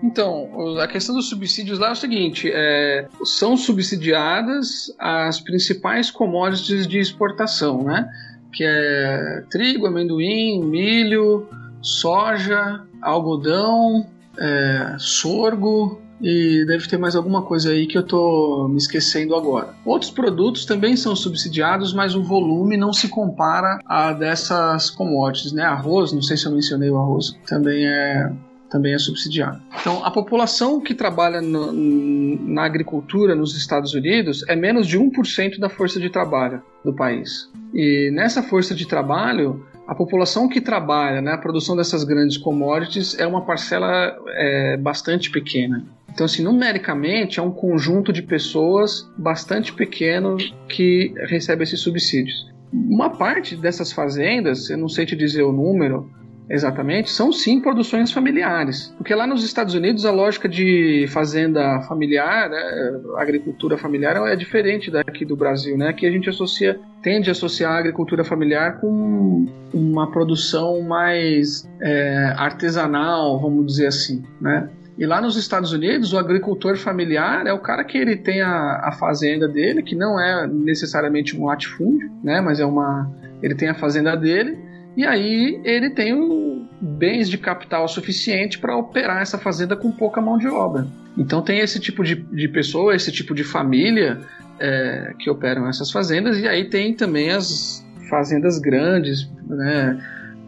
Então, a questão dos subsídios lá é o seguinte: é, são subsidiadas as principais commodities de exportação, né? Que é trigo, amendoim, milho, soja, algodão, é, sorgo e deve ter mais alguma coisa aí que eu tô me esquecendo agora. Outros produtos também são subsidiados, mas o volume não se compara a dessas commodities, né? Arroz, não sei se eu mencionei o arroz, também é também é subsidiado. Então, a população que trabalha no, na agricultura nos Estados Unidos é menos de 1% da força de trabalho do país. E nessa força de trabalho, a população que trabalha na né, produção dessas grandes commodities é uma parcela é, bastante pequena. Então, assim, numericamente, é um conjunto de pessoas bastante pequeno que recebe esses subsídios. Uma parte dessas fazendas, eu não sei te dizer o número, Exatamente, são sim produções familiares. Porque lá nos Estados Unidos a lógica de fazenda familiar, né, agricultura familiar é diferente daqui do Brasil, né? Aqui a gente associa, tende a associar a agricultura familiar com uma produção mais é, artesanal, vamos dizer assim, né? E lá nos Estados Unidos, o agricultor familiar é o cara que ele tem a, a fazenda dele, que não é necessariamente um latifúndio, né? Mas é uma, ele tem a fazenda dele e aí ele tem bens de capital suficiente para operar essa fazenda com pouca mão de obra. Então tem esse tipo de, de pessoa, esse tipo de família é, que operam essas fazendas, e aí tem também as fazendas grandes, né,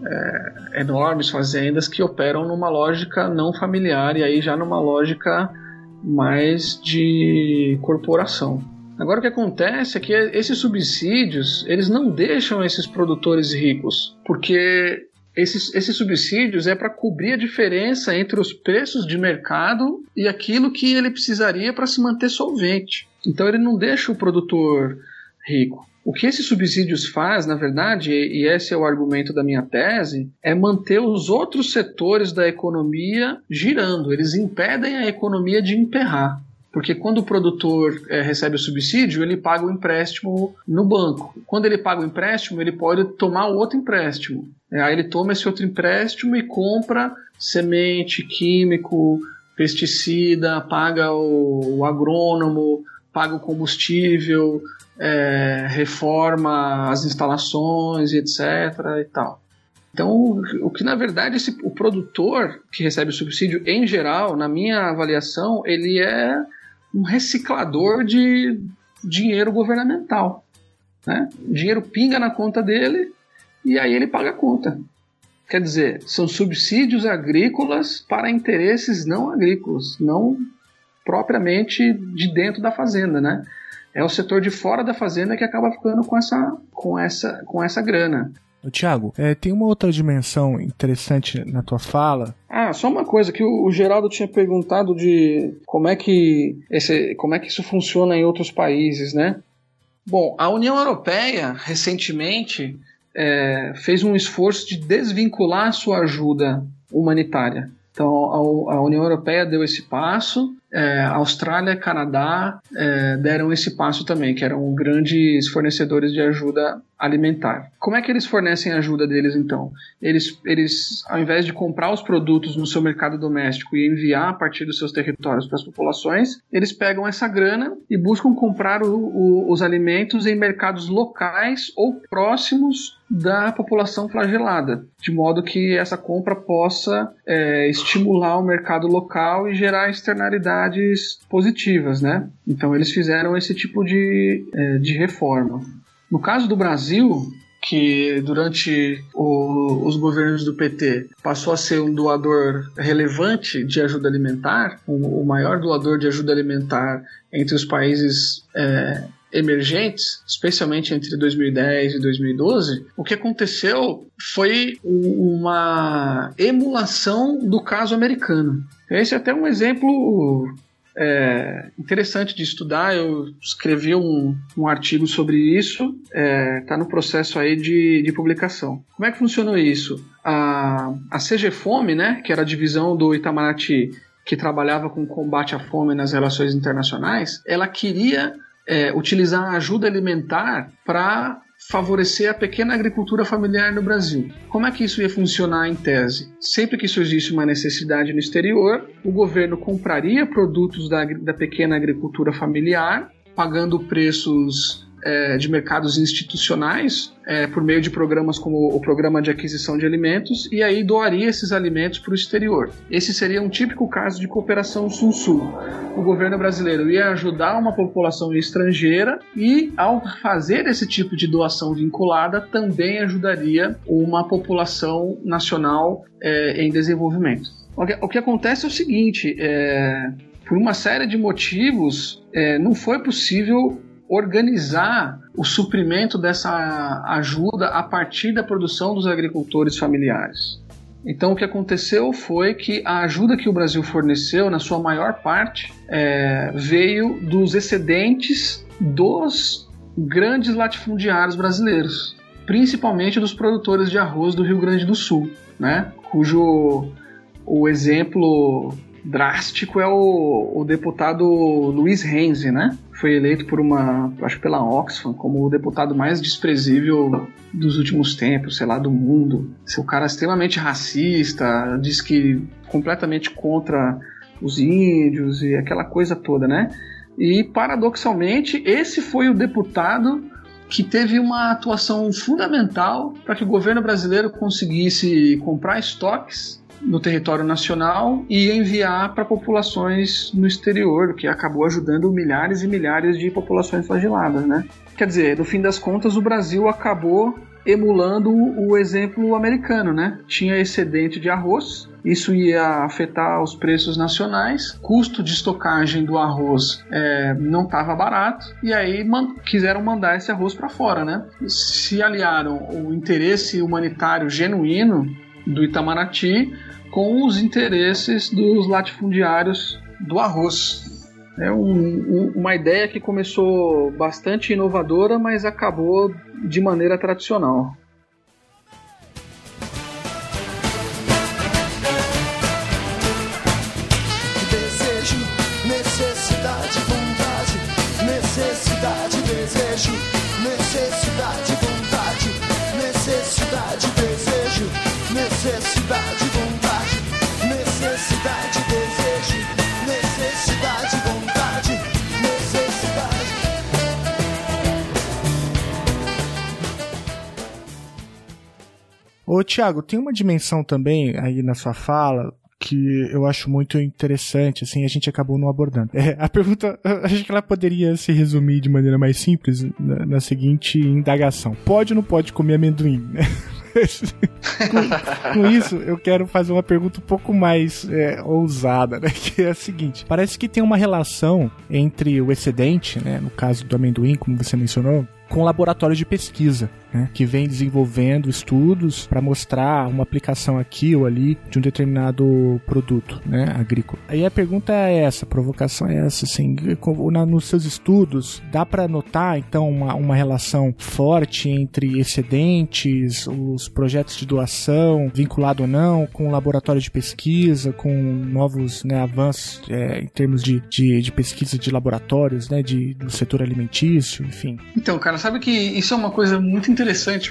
é, enormes fazendas que operam numa lógica não familiar e aí já numa lógica mais de corporação. Agora o que acontece é que esses subsídios eles não deixam esses produtores ricos, porque esses, esses subsídios é para cobrir a diferença entre os preços de mercado e aquilo que ele precisaria para se manter solvente. Então ele não deixa o produtor rico. O que esses subsídios faz, na verdade, e esse é o argumento da minha tese, é manter os outros setores da economia girando. Eles impedem a economia de emperrar. Porque quando o produtor é, recebe o subsídio, ele paga o empréstimo no banco. Quando ele paga o empréstimo, ele pode tomar outro empréstimo. É, aí ele toma esse outro empréstimo e compra semente, químico, pesticida, paga o, o agrônomo, paga o combustível, é, reforma as instalações etc. e tal. Então, o que na verdade esse, o produtor que recebe o subsídio, em geral, na minha avaliação, ele é um reciclador de dinheiro governamental. Né? O dinheiro pinga na conta dele e aí ele paga a conta. Quer dizer, são subsídios agrícolas para interesses não agrícolas, não propriamente de dentro da fazenda, né? É o setor de fora da fazenda que acaba ficando com essa, com essa, com essa grana. Tiago, é, tem uma outra dimensão interessante na tua fala. Ah, só uma coisa que o, Geraldo tinha perguntado de como é que esse, como é que isso funciona em outros países, né? Bom, a União Europeia recentemente é, fez um esforço de desvincular a sua ajuda humanitária. Então, a, a União Europeia deu esse passo é, Austrália Canadá é, deram esse passo também, que eram grandes fornecedores de ajuda alimentar. Como é que eles fornecem a ajuda deles então? Eles, eles, ao invés de comprar os produtos no seu mercado doméstico e enviar a partir dos seus territórios para as populações, eles pegam essa grana e buscam comprar o, o, os alimentos em mercados locais ou próximos da população flagelada, de modo que essa compra possa é, estimular o mercado local e gerar externalidades positivas, né? Então eles fizeram esse tipo de, é, de reforma. No caso do Brasil, que durante o, os governos do PT passou a ser um doador relevante de ajuda alimentar, o, o maior doador de ajuda alimentar entre os países é, emergentes, especialmente entre 2010 e 2012, o que aconteceu foi uma emulação do caso americano. Esse é até um exemplo é, interessante de estudar. Eu escrevi um, um artigo sobre isso, está é, tá no processo aí de, de publicação. Como é que funcionou isso? A, a CG Fome, né, que era a divisão do Itamaraty que trabalhava com combate à fome nas relações internacionais, ela queria é, utilizar a ajuda alimentar para favorecer a pequena agricultura familiar no Brasil. Como é que isso ia funcionar em tese? Sempre que surgisse uma necessidade no exterior, o governo compraria produtos da, da pequena agricultura familiar, pagando preços é, de mercados institucionais é, por meio de programas como o Programa de Aquisição de Alimentos e aí doaria esses alimentos para o exterior. Esse seria um típico caso de cooperação sul-sul. O governo brasileiro ia ajudar uma população estrangeira e, ao fazer esse tipo de doação vinculada, também ajudaria uma população nacional é, em desenvolvimento. O que, o que, acontece é o seguinte: é, por uma série de motivos, é, não foi possível organizar o suprimento dessa ajuda a partir da produção dos agricultores familiares. Então, o que aconteceu foi que a ajuda que o Brasil forneceu, na sua maior parte, é, veio dos excedentes dos grandes latifundiários brasileiros, principalmente dos produtores de arroz do Rio Grande do Sul, né? cujo o exemplo drástico é o, o deputado Luiz Renzi, né? Foi eleito por uma, acho pela Oxfam, como o deputado mais desprezível dos últimos tempos, sei lá, do mundo. Seu cara é extremamente racista, diz que completamente contra os índios e aquela coisa toda, né? E paradoxalmente, esse foi o deputado que teve uma atuação fundamental para que o governo brasileiro conseguisse comprar estoques no território nacional e enviar para populações no exterior, o que acabou ajudando milhares e milhares de populações flageladas, né? Quer dizer, no fim das contas, o Brasil acabou emulando o exemplo americano, né? Tinha excedente de arroz, isso ia afetar os preços nacionais, custo de estocagem do arroz é, não estava barato, e aí man quiseram mandar esse arroz para fora, né? Se aliaram o interesse humanitário genuíno do Itamaraty com os interesses dos latifundiários do arroz. É um, um, uma ideia que começou bastante inovadora, mas acabou de maneira tradicional. Desejo, necessidade, vontade, necessidade, desejo, Ô, Tiago, tem uma dimensão também aí na sua fala que eu acho muito interessante, assim, a gente acabou não abordando. É, a pergunta, *laughs* acho que ela poderia se resumir de maneira mais simples na, na seguinte indagação: pode ou não pode comer amendoim? *laughs* com, com isso, eu quero fazer uma pergunta um pouco mais é, ousada, né? *laughs* Que é a seguinte: parece que tem uma relação entre o excedente, né? No caso do amendoim, como você mencionou, com laboratórios de pesquisa, né, que vem desenvolvendo estudos para mostrar uma aplicação aqui ou ali de um determinado produto né, agrícola. Aí a pergunta é essa, a provocação é essa, assim, nos seus estudos, dá para notar então uma, uma relação forte entre excedentes, os projetos de doação, vinculado ou não, com laboratório de pesquisa, com novos né, avanços é, em termos de, de, de pesquisa de laboratórios, né, de, do setor alimentício, enfim. Então, cara, sabe que isso é uma coisa muito interessante,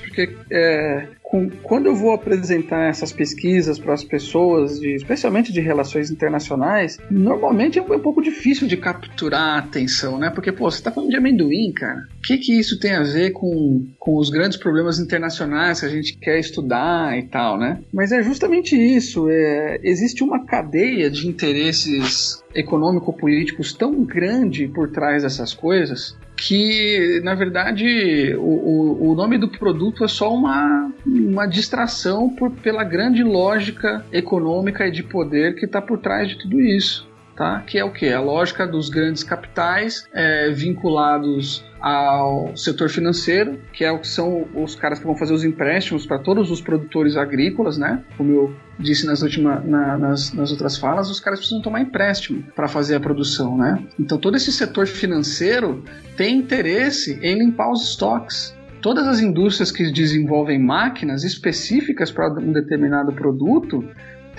porque é, com- quando eu vou apresentar essas pesquisas para as pessoas, de- especialmente de relações internacionais, normalmente é um, é um pouco difícil de capturar a atenção, né? Porque, pô, você tá falando de amendoim, cara. O que que isso tem a ver com, com os grandes problemas internacionais que a gente quer estudar e tal, né? Mas é justamente isso. É, existe uma cadeia de interesses econômico-políticos tão grande por trás dessas coisas que, na verdade, o, o, o nome do produto é só uma, uma distração por, pela grande lógica econômica e de poder que está por trás de tudo isso. Tá? Que é o que? A lógica dos grandes capitais é, vinculados ao setor financeiro, que é o que são os caras que vão fazer os empréstimos para todos os produtores agrícolas, né? Como eu disse nas, última, na- nas, nas outras falas, os caras precisam tomar empréstimo para fazer a produção, né? Então todo esse setor financeiro tem interesse em limpar os estoques. Todas as indústrias que desenvolvem máquinas específicas para um determinado produto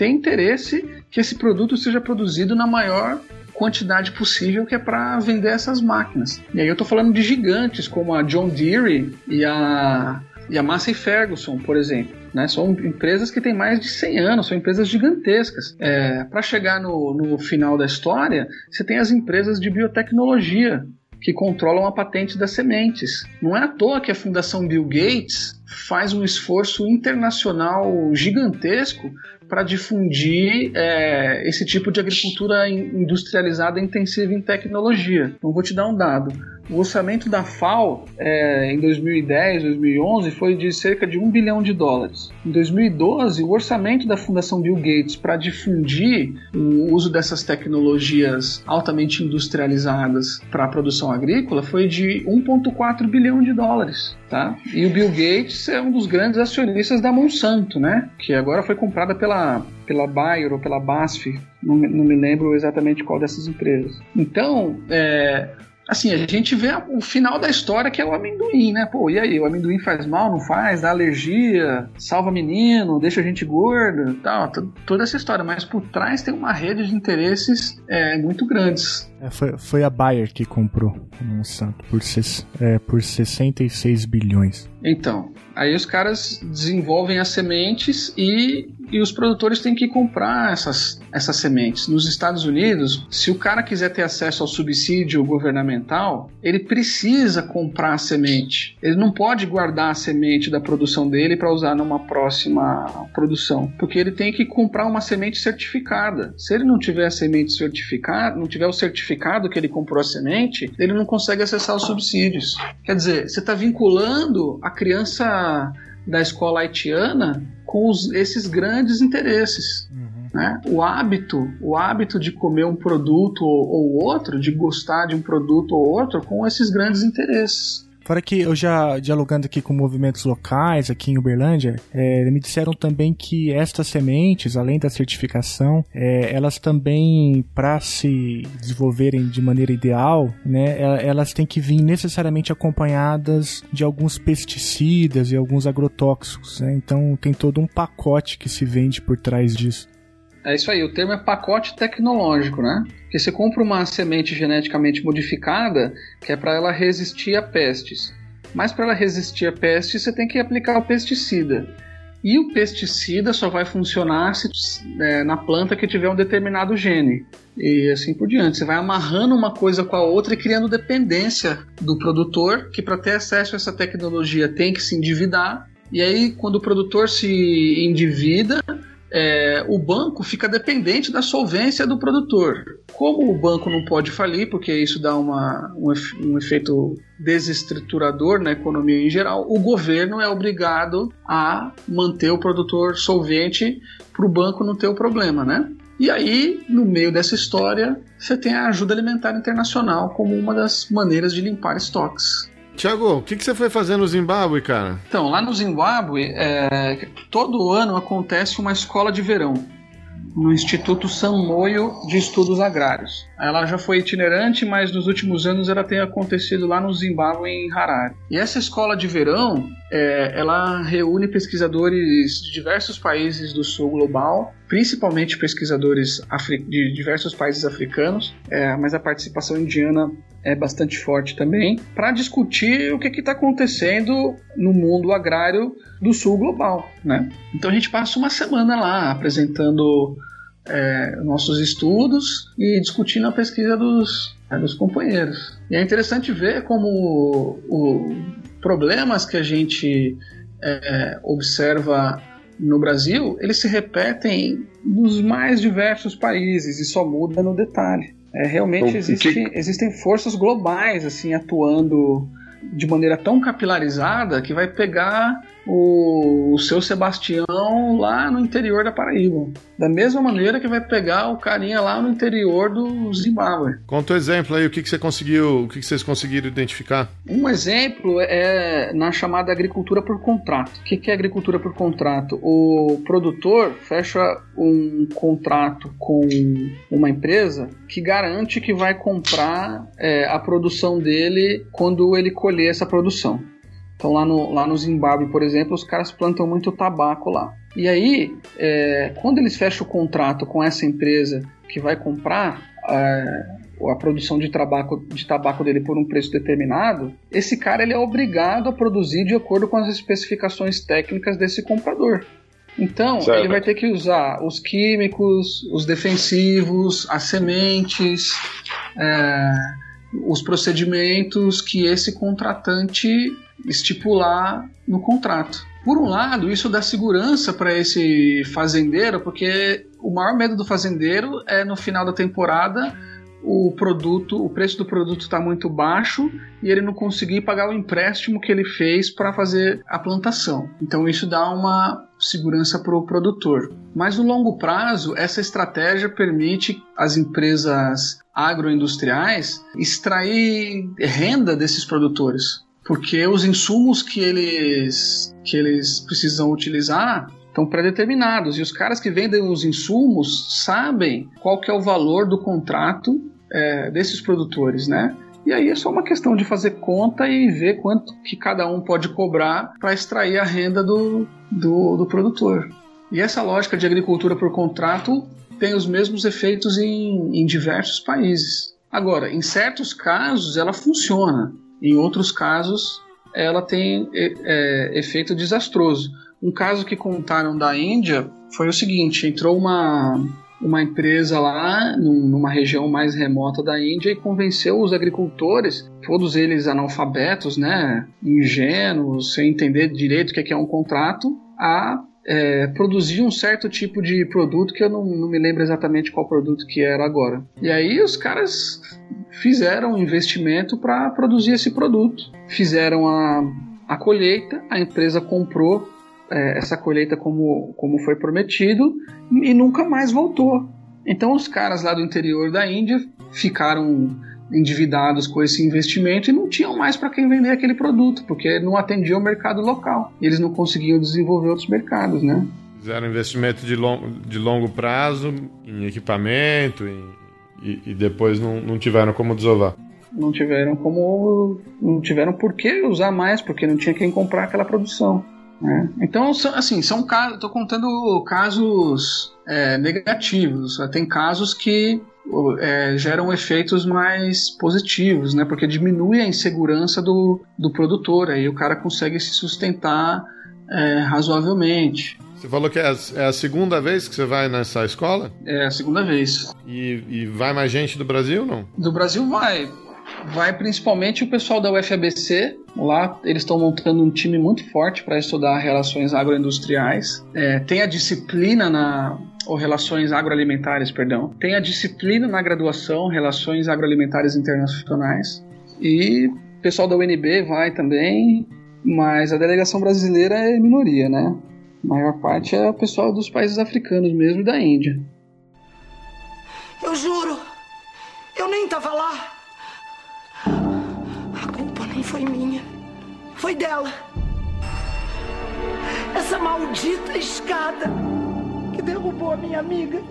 têm interesse que esse produto seja produzido na maior quantidade possível que é para vender essas máquinas. E aí eu estou falando de gigantes como a John Deere e a, e a Massey Ferguson, por exemplo. Né? São empresas que têm mais de 100 anos, são empresas gigantescas. É, para chegar no, no final da história, você tem as empresas de biotecnologia que controlam a patente das sementes. Não é à toa que a Fundação Bill Gates faz um esforço internacional gigantesco para difundir é, esse tipo de agricultura in- industrializada intensiva em tecnologia. Então, vou te dar um dado. O orçamento da FAO é, em 2010, 2011 foi de cerca de 1 bilhão de dólares. Em 2012, o orçamento da Fundação Bill Gates para difundir o uso dessas tecnologias altamente industrializadas para a produção agrícola foi de 1,4 bilhão de dólares. Tá? E o Bill Gates é um dos grandes acionistas da Monsanto, né? que agora foi comprada pela, pela Bayer ou pela BASF, não, me- não me lembro exatamente qual dessas empresas. Então, é, assim, a gente vê o final da história que é o amendoim, né? Pô, e aí, o amendoim faz mal, não faz? Dá alergia, salva menino, deixa a gente gordo, tal, toda essa história. Mas por trás tem uma rede de interesses é, muito grandes. É, foi, foi a Bayer que comprou o Monsanto por, ses- é, por 66 bilhões. Então, aí os caras desenvolvem as sementes e e os produtores têm que comprar essas, essas sementes. Nos Estados Unidos, se o cara quiser ter acesso ao subsídio governamental, ele precisa comprar a semente. Ele não pode guardar a semente da produção dele para usar numa próxima produção, porque ele tem que comprar uma semente certificada. Se ele não tiver a semente certificada, não tiver o certificado que ele comprou a semente, ele não consegue acessar os subsídios. Quer dizer, você está vinculando a criança da escola haitiana com os, esses grandes interesses. Né? O hábito, o hábito de comer um produto ou, ou outro, de gostar de um produto ou outro, com esses grandes interesses. Fora que eu já dialogando aqui com movimentos locais aqui em Uberlândia, é, me disseram também que estas sementes, além da certificação, é, elas também, para se desenvolverem de maneira ideal, né, é, elas têm que vir necessariamente acompanhadas de alguns pesticidas e alguns agrotóxicos. Né? Então tem todo um pacote que se vende por trás disso. É isso aí, o termo é pacote tecnológico, né? Porque você compra uma semente geneticamente modificada que é para ela resistir a pestes. Mas para ela resistir a pestes, você tem que aplicar o pesticida. E o pesticida só vai funcionar se, é, na planta que tiver um determinado gene. E assim por diante. Você vai amarrando uma coisa com a outra e criando dependência do produtor, que para ter acesso a essa tecnologia tem que se endividar. E aí, quando o produtor se endivida, é, o banco fica dependente da solvência do produtor. Como o banco não pode falir, porque isso dá uma, um, um efeito desestruturador na economia em geral, o governo é obrigado a manter o produtor solvente para o banco não ter o problema, né? E aí, no meio dessa história, você tem a ajuda alimentar internacional como uma das maneiras de limpar estoques. Tiago, o que, que você foi fazer no Zimbábue, cara? Então, lá no Zimbábue, é, todo ano acontece uma escola de verão no Instituto Samoio de Estudos Agrários. Ela já foi itinerante, mas nos últimos anos ela tem acontecido lá no Zimbábue, em Harare. E essa escola de verão, é, ela reúne pesquisadores de diversos países do sul global, principalmente pesquisadores de diversos países africanos, é, mas a participação indiana é bastante forte também, para discutir o que está acontecendo no mundo agrário do sul global. Né? Então a gente passa uma semana lá apresentando é, nossos estudos e discutindo a pesquisa dos, é, dos companheiros. E é interessante ver como o, problemas que a gente é, observa no Brasil, eles se repetem nos mais diversos países e só muda no detalhe. É, realmente então, existe, que... existem forças globais assim atuando de maneira tão capilarizada que vai pegar o, o seu Sebastião lá no interior da Paraíba. Da mesma maneira que vai pegar o carinha lá no interior do Zimbábue. Conta um exemplo aí, o que, que você conseguiu, o que, que vocês conseguiram identificar? Um exemplo é na chamada agricultura por contrato. O que, que é agricultura por contrato? O produtor fecha um contrato com uma empresa que garante que vai comprar é, a produção dele quando ele colher essa produção. Então lá no, lá no Zimbábue, por exemplo, os caras plantam muito tabaco lá. E aí, é, quando eles fecham o contrato com essa empresa que vai comprar é, a produção de tabaco, de tabaco dele por um preço determinado, esse cara ele é obrigado a produzir de acordo com as especificações técnicas desse comprador. Então, certo. ele vai ter que usar os químicos, os defensivos, as sementes, é, os procedimentos que esse contratante estipular no contrato. Por um lado, isso dá segurança para esse fazendeiro, porque o maior medo do fazendeiro é no final da temporada o produto, o preço do produto está muito baixo e ele não conseguir pagar o empréstimo que ele fez para fazer a plantação. Então isso dá uma segurança para o produtor. Mas no longo prazo, essa estratégia permite às empresas agroindustriais extrair renda desses produtores porque os insumos que eles, que eles precisam utilizar estão pré-determinados e os caras que vendem os insumos sabem qual que é o valor do contrato é, desses produtores, né? E aí é só uma questão de fazer conta e ver quanto que cada um pode cobrar para extrair a renda do, do, do, produtor. E essa lógica de agricultura por contrato tem os mesmos efeitos em, em diversos países. Agora, em certos casos ela funciona. Em outros casos, ela tem é, efeito desastroso. Um caso que contaram da Índia foi o seguinte: entrou uma, uma empresa lá num, numa região mais remota da Índia e convenceu os agricultores, todos eles analfabetos, né, ingênuos, sem entender direito o que é um contrato, a é, produzir um certo tipo de produto que eu não, não me lembro exatamente qual produto que era agora. E aí os caras fizeram um investimento para produzir esse produto. Fizeram a, a colheita, a empresa comprou é, essa colheita como, como foi prometido e nunca mais voltou. Então os caras lá do interior da Índia ficaram endividados com esse investimento e não tinham mais para quem vender aquele produto, porque não atendia o mercado local. E eles não conseguiam desenvolver outros mercados, né? Fizeram investimento de, long, de longo prazo em equipamento em, e, e, depois não, não tiveram como desovar. Não tiveram como. Não tiveram por que usar mais, porque não tinha quem comprar aquela produção. Né? Então, assim, são casos. Estou contando casos é, negativos. Tem casos que é, geram efeitos mais positivos, né? Porque diminui a insegurança do, do produtor, aí o cara consegue se sustentar é, razoavelmente. Você falou que é a, é a, segunda vez que você vai nessa escola? É a segunda vez. E, e vai mais gente do Brasil, não? Do Brasil vai. Vai principalmente o pessoal da UFABC. Lá eles estão montando um time muito forte para estudar relações agroindustriais. É, tem a disciplina na, ou relações agroalimentares, perdão. Tem a disciplina na graduação, relações agroalimentares internacionais. E o pessoal da UNB vai também, mas a delegação brasileira é minoria, né? A maior parte é o pessoal dos países africanos mesmo e da Índia. Eu juro, eu nem tava lá. A culpa nem foi minha, foi dela. Essa maldita escada que derrubou a minha amiga.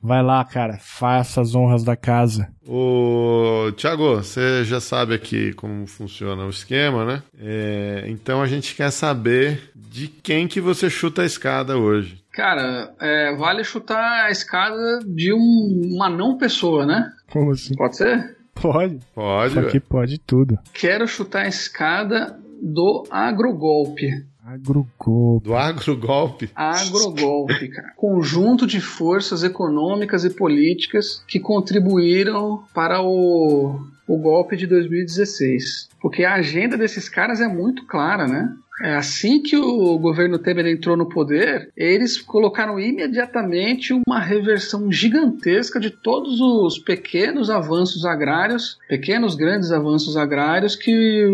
Vai lá, cara, faça as honras da casa. Ô, Tiago, você já sabe aqui como funciona o esquema, né? É, então a gente quer saber de quem que você chuta a escada hoje. Cara, é, vale chutar a escada de um, uma não pessoa, né? Como assim? Pode ser? Pode. Pode. Só que pode tudo. Quero chutar a escada do agrogolpe. Agrogolpe. Do agrogolpe? Agrogolpe, cara. Conjunto de forças econômicas e políticas que contribuíram para o, o golpe de 2016. Porque a agenda desses caras é muito clara, né? É assim que o governo Temer entrou no poder, eles colocaram imediatamente uma reversão gigantesca de todos os pequenos avanços agrários, pequenos grandes avanços agrários que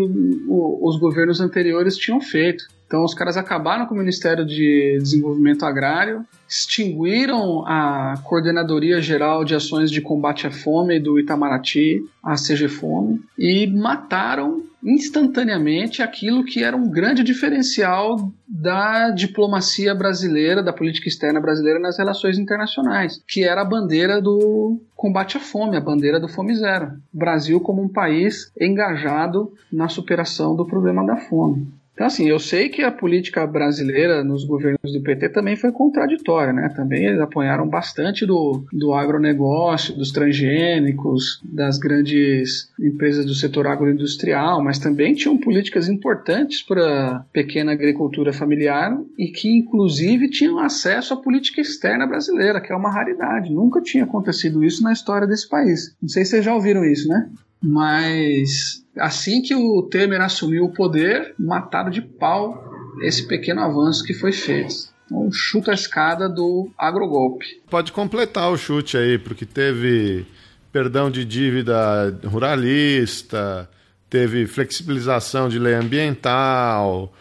o, os governos anteriores tinham feito. Então, os caras acabaram com o Ministério de Desenvolvimento Agrário, extinguiram a Coordenadoria Geral de Ações de Combate à Fome do Itamaraty, a CGFome, e mataram instantaneamente aquilo que era um grande diferencial da diplomacia brasileira, da política externa brasileira nas relações internacionais, que era a bandeira do combate à fome, a bandeira do Fome Zero. Brasil como um país engajado na superação do problema da fome. Então, assim, eu sei que a política brasileira nos governos do PT também foi contraditória, né? Também eles apoiaram bastante do, do agronegócio, dos transgênicos, das grandes empresas do setor agroindustrial, mas também tinham políticas importantes para pequena agricultura familiar e que, inclusive, tinham acesso à política externa brasileira, que é uma raridade. Nunca tinha acontecido isso na história desse país. Não sei se vocês já ouviram isso, né? Mas assim que o Temer assumiu o poder, mataram de pau esse pequeno avanço que foi feito. Então, chuta a escada do agrogolpe. Pode completar o chute aí, porque teve perdão de dívida ruralista, teve flexibilização de lei ambiental,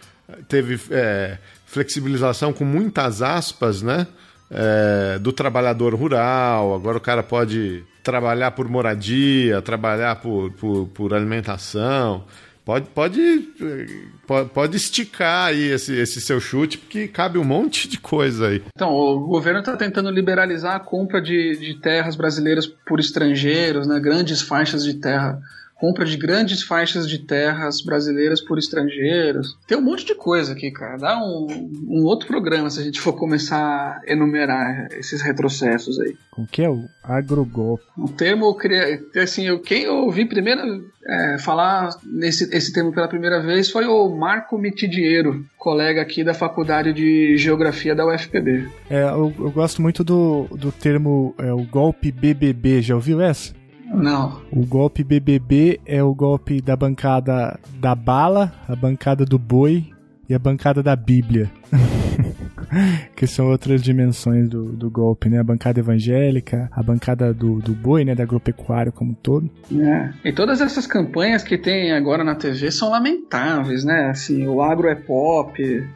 teve é, flexibilização com muitas aspas, né? É, do trabalhador rural. Agora o cara pode trabalhar por moradia, trabalhar por, por, por alimentação. Pode, pode, pode, esticar aí esse, esse seu chute, porque cabe um monte de coisa aí. Então, o governo está tentando liberalizar a compra de, de terras brasileiras por estrangeiros, né? grandes faixas de terra compra de grandes faixas de terras brasileiras por estrangeiros. Tem um monte de coisa aqui, cara. Dá um, um outro programa se a gente for começar a enumerar esses retrocessos aí. Com que é o agrogolpe? O termo, eu queria, assim, eu, quem eu ouvi primeiro é, falar nesse esse termo pela primeira vez foi o Marco Mitidiero, colega aqui da Faculdade de Geografia da UFPB. É, eu, eu gosto muito do, do termo é, o golpe BBB. Já ouviu essa? Não. O golpe BBB é o golpe da bancada da bala, a bancada do boi e a bancada da Bíblia. *laughs* que são outras dimensões do, do golpe, né? A bancada evangélica, a bancada do, do boi, né? Da agropecuária como um todo. É. E todas essas campanhas que tem agora na TV são lamentáveis, né? Assim, o agro é pop.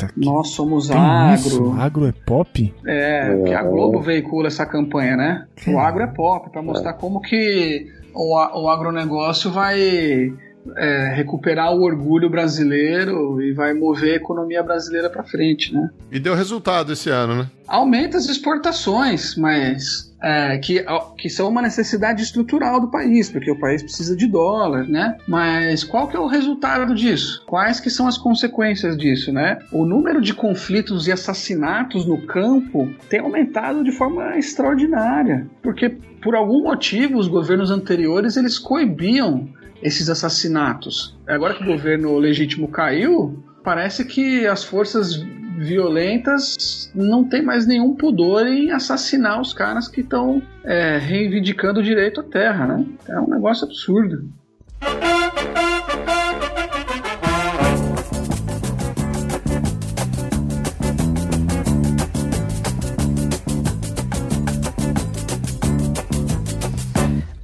Puta. Que... Nós somos Tem agro. Isso? Agro é pop? É, porque a Globo veicula essa campanha, né? O agro é pop, para mostrar como que o, o agronegócio vai é, recuperar o orgulho brasileiro e vai mover a economia brasileira para frente, né? E deu resultado esse ano, né? Aumenta as exportações, mas é, que, que são uma necessidade estrutural do país, porque o país precisa de dólar, né? Mas qual que é o resultado disso? Quais que são as consequências disso, né? O número de conflitos e assassinatos no campo tem aumentado de forma extraordinária, porque por algum motivo os governos anteriores eles coibiam esses assassinatos. Agora que o governo legítimo caiu, parece que as forças violentas não têm mais nenhum pudor em assassinar os caras que estão é, reivindicando o direito à terra, né? É um negócio absurdo.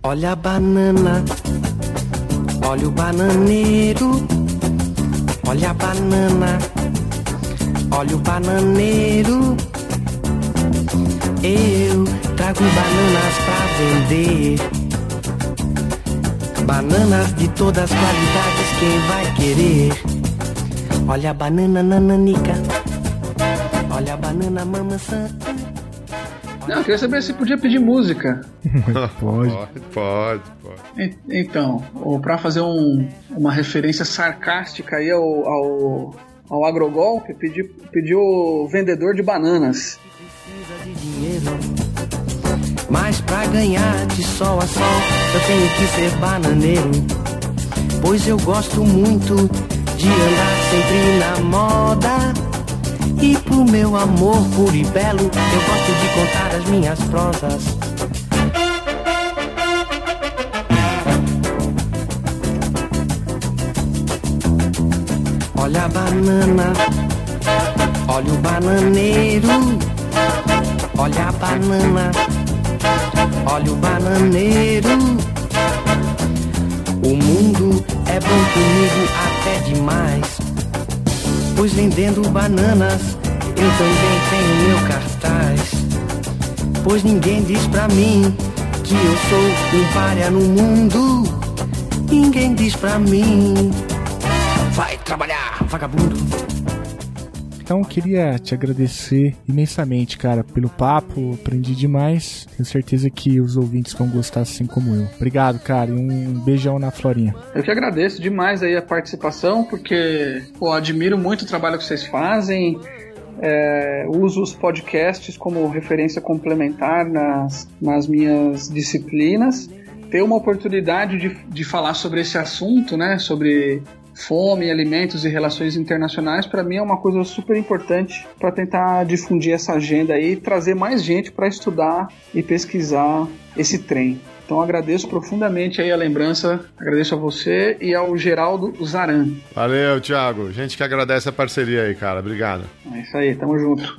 Olha a banana, olha o bananeiro, olha a banana, olha o bananeiro. Eu trago bananas pra vender. Bananas de todas as qualidades, quem vai querer? Olha a banana nananica, olha a banana maçã. Não, eu queria saber se podia pedir música. Pode. Pode, pode. En- Então, ou para fazer um- uma referência sarcástica aí ao, ao, ao agrogolpe, pedi, pediu o vendedor de bananas. Mas pra ganhar de sol a sol, eu tenho que ser bananeiro. Pois eu gosto muito de andar sempre na moda. E pro meu amor puro e belo, eu gosto de contar as minhas prosas. Olha a banana, olha o bananeiro, olha a banana, olha o bananeiro. O mundo é bom comigo até demais, pois vendendo bananas eu também tenho meu cartaz. Pois ninguém diz pra mim que eu sou um párea no mundo. Ninguém diz pra mim. Vai trabalhar, vagabundo. Então queria te agradecer imensamente, cara, pelo papo. Aprendi demais. Tenho certeza que os ouvintes vão gostar assim como eu. Obrigado, cara. E um beijão na Florinha. Eu que agradeço demais aí a participação, porque pô, admiro muito o trabalho que vocês fazem. É, uso os podcasts como referência complementar nas, nas minhas disciplinas. Ter uma oportunidade de, de falar sobre esse assunto, né? Sobre fome, alimentos e relações internacionais, para mim é uma coisa super importante para tentar difundir essa agenda aí e trazer mais gente para estudar e pesquisar esse trem. Então agradeço profundamente aí a lembrança, agradeço a você e ao Geraldo Zaran. Valeu, Thiago. Gente que agradece a parceria aí, cara. Obrigado. É isso aí, tamo junto.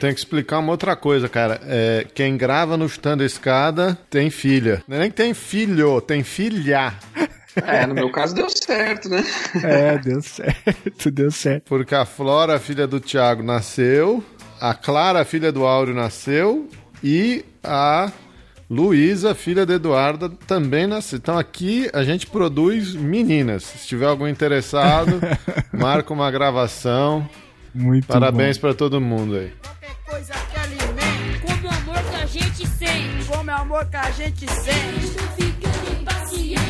Tenho que explicar uma outra coisa, cara. É, quem grava no Chutando a Escada tem filha. Não é nem que tem filho, tem filha. É, no meu caso deu certo, né? É, deu certo, *laughs* deu certo. Porque a Flora, filha do Thiago, nasceu. A Clara, filha do Áureo, nasceu. E a Luísa, filha da Eduarda, também nasceu. Então aqui a gente produz meninas. Se tiver algum interessado, *laughs* marca uma gravação. Muito Parabéns para todo mundo aí. Coisa que alimenta. Como o amor que a gente sente. Como o amor que a gente sente. Tô ficando impaciente.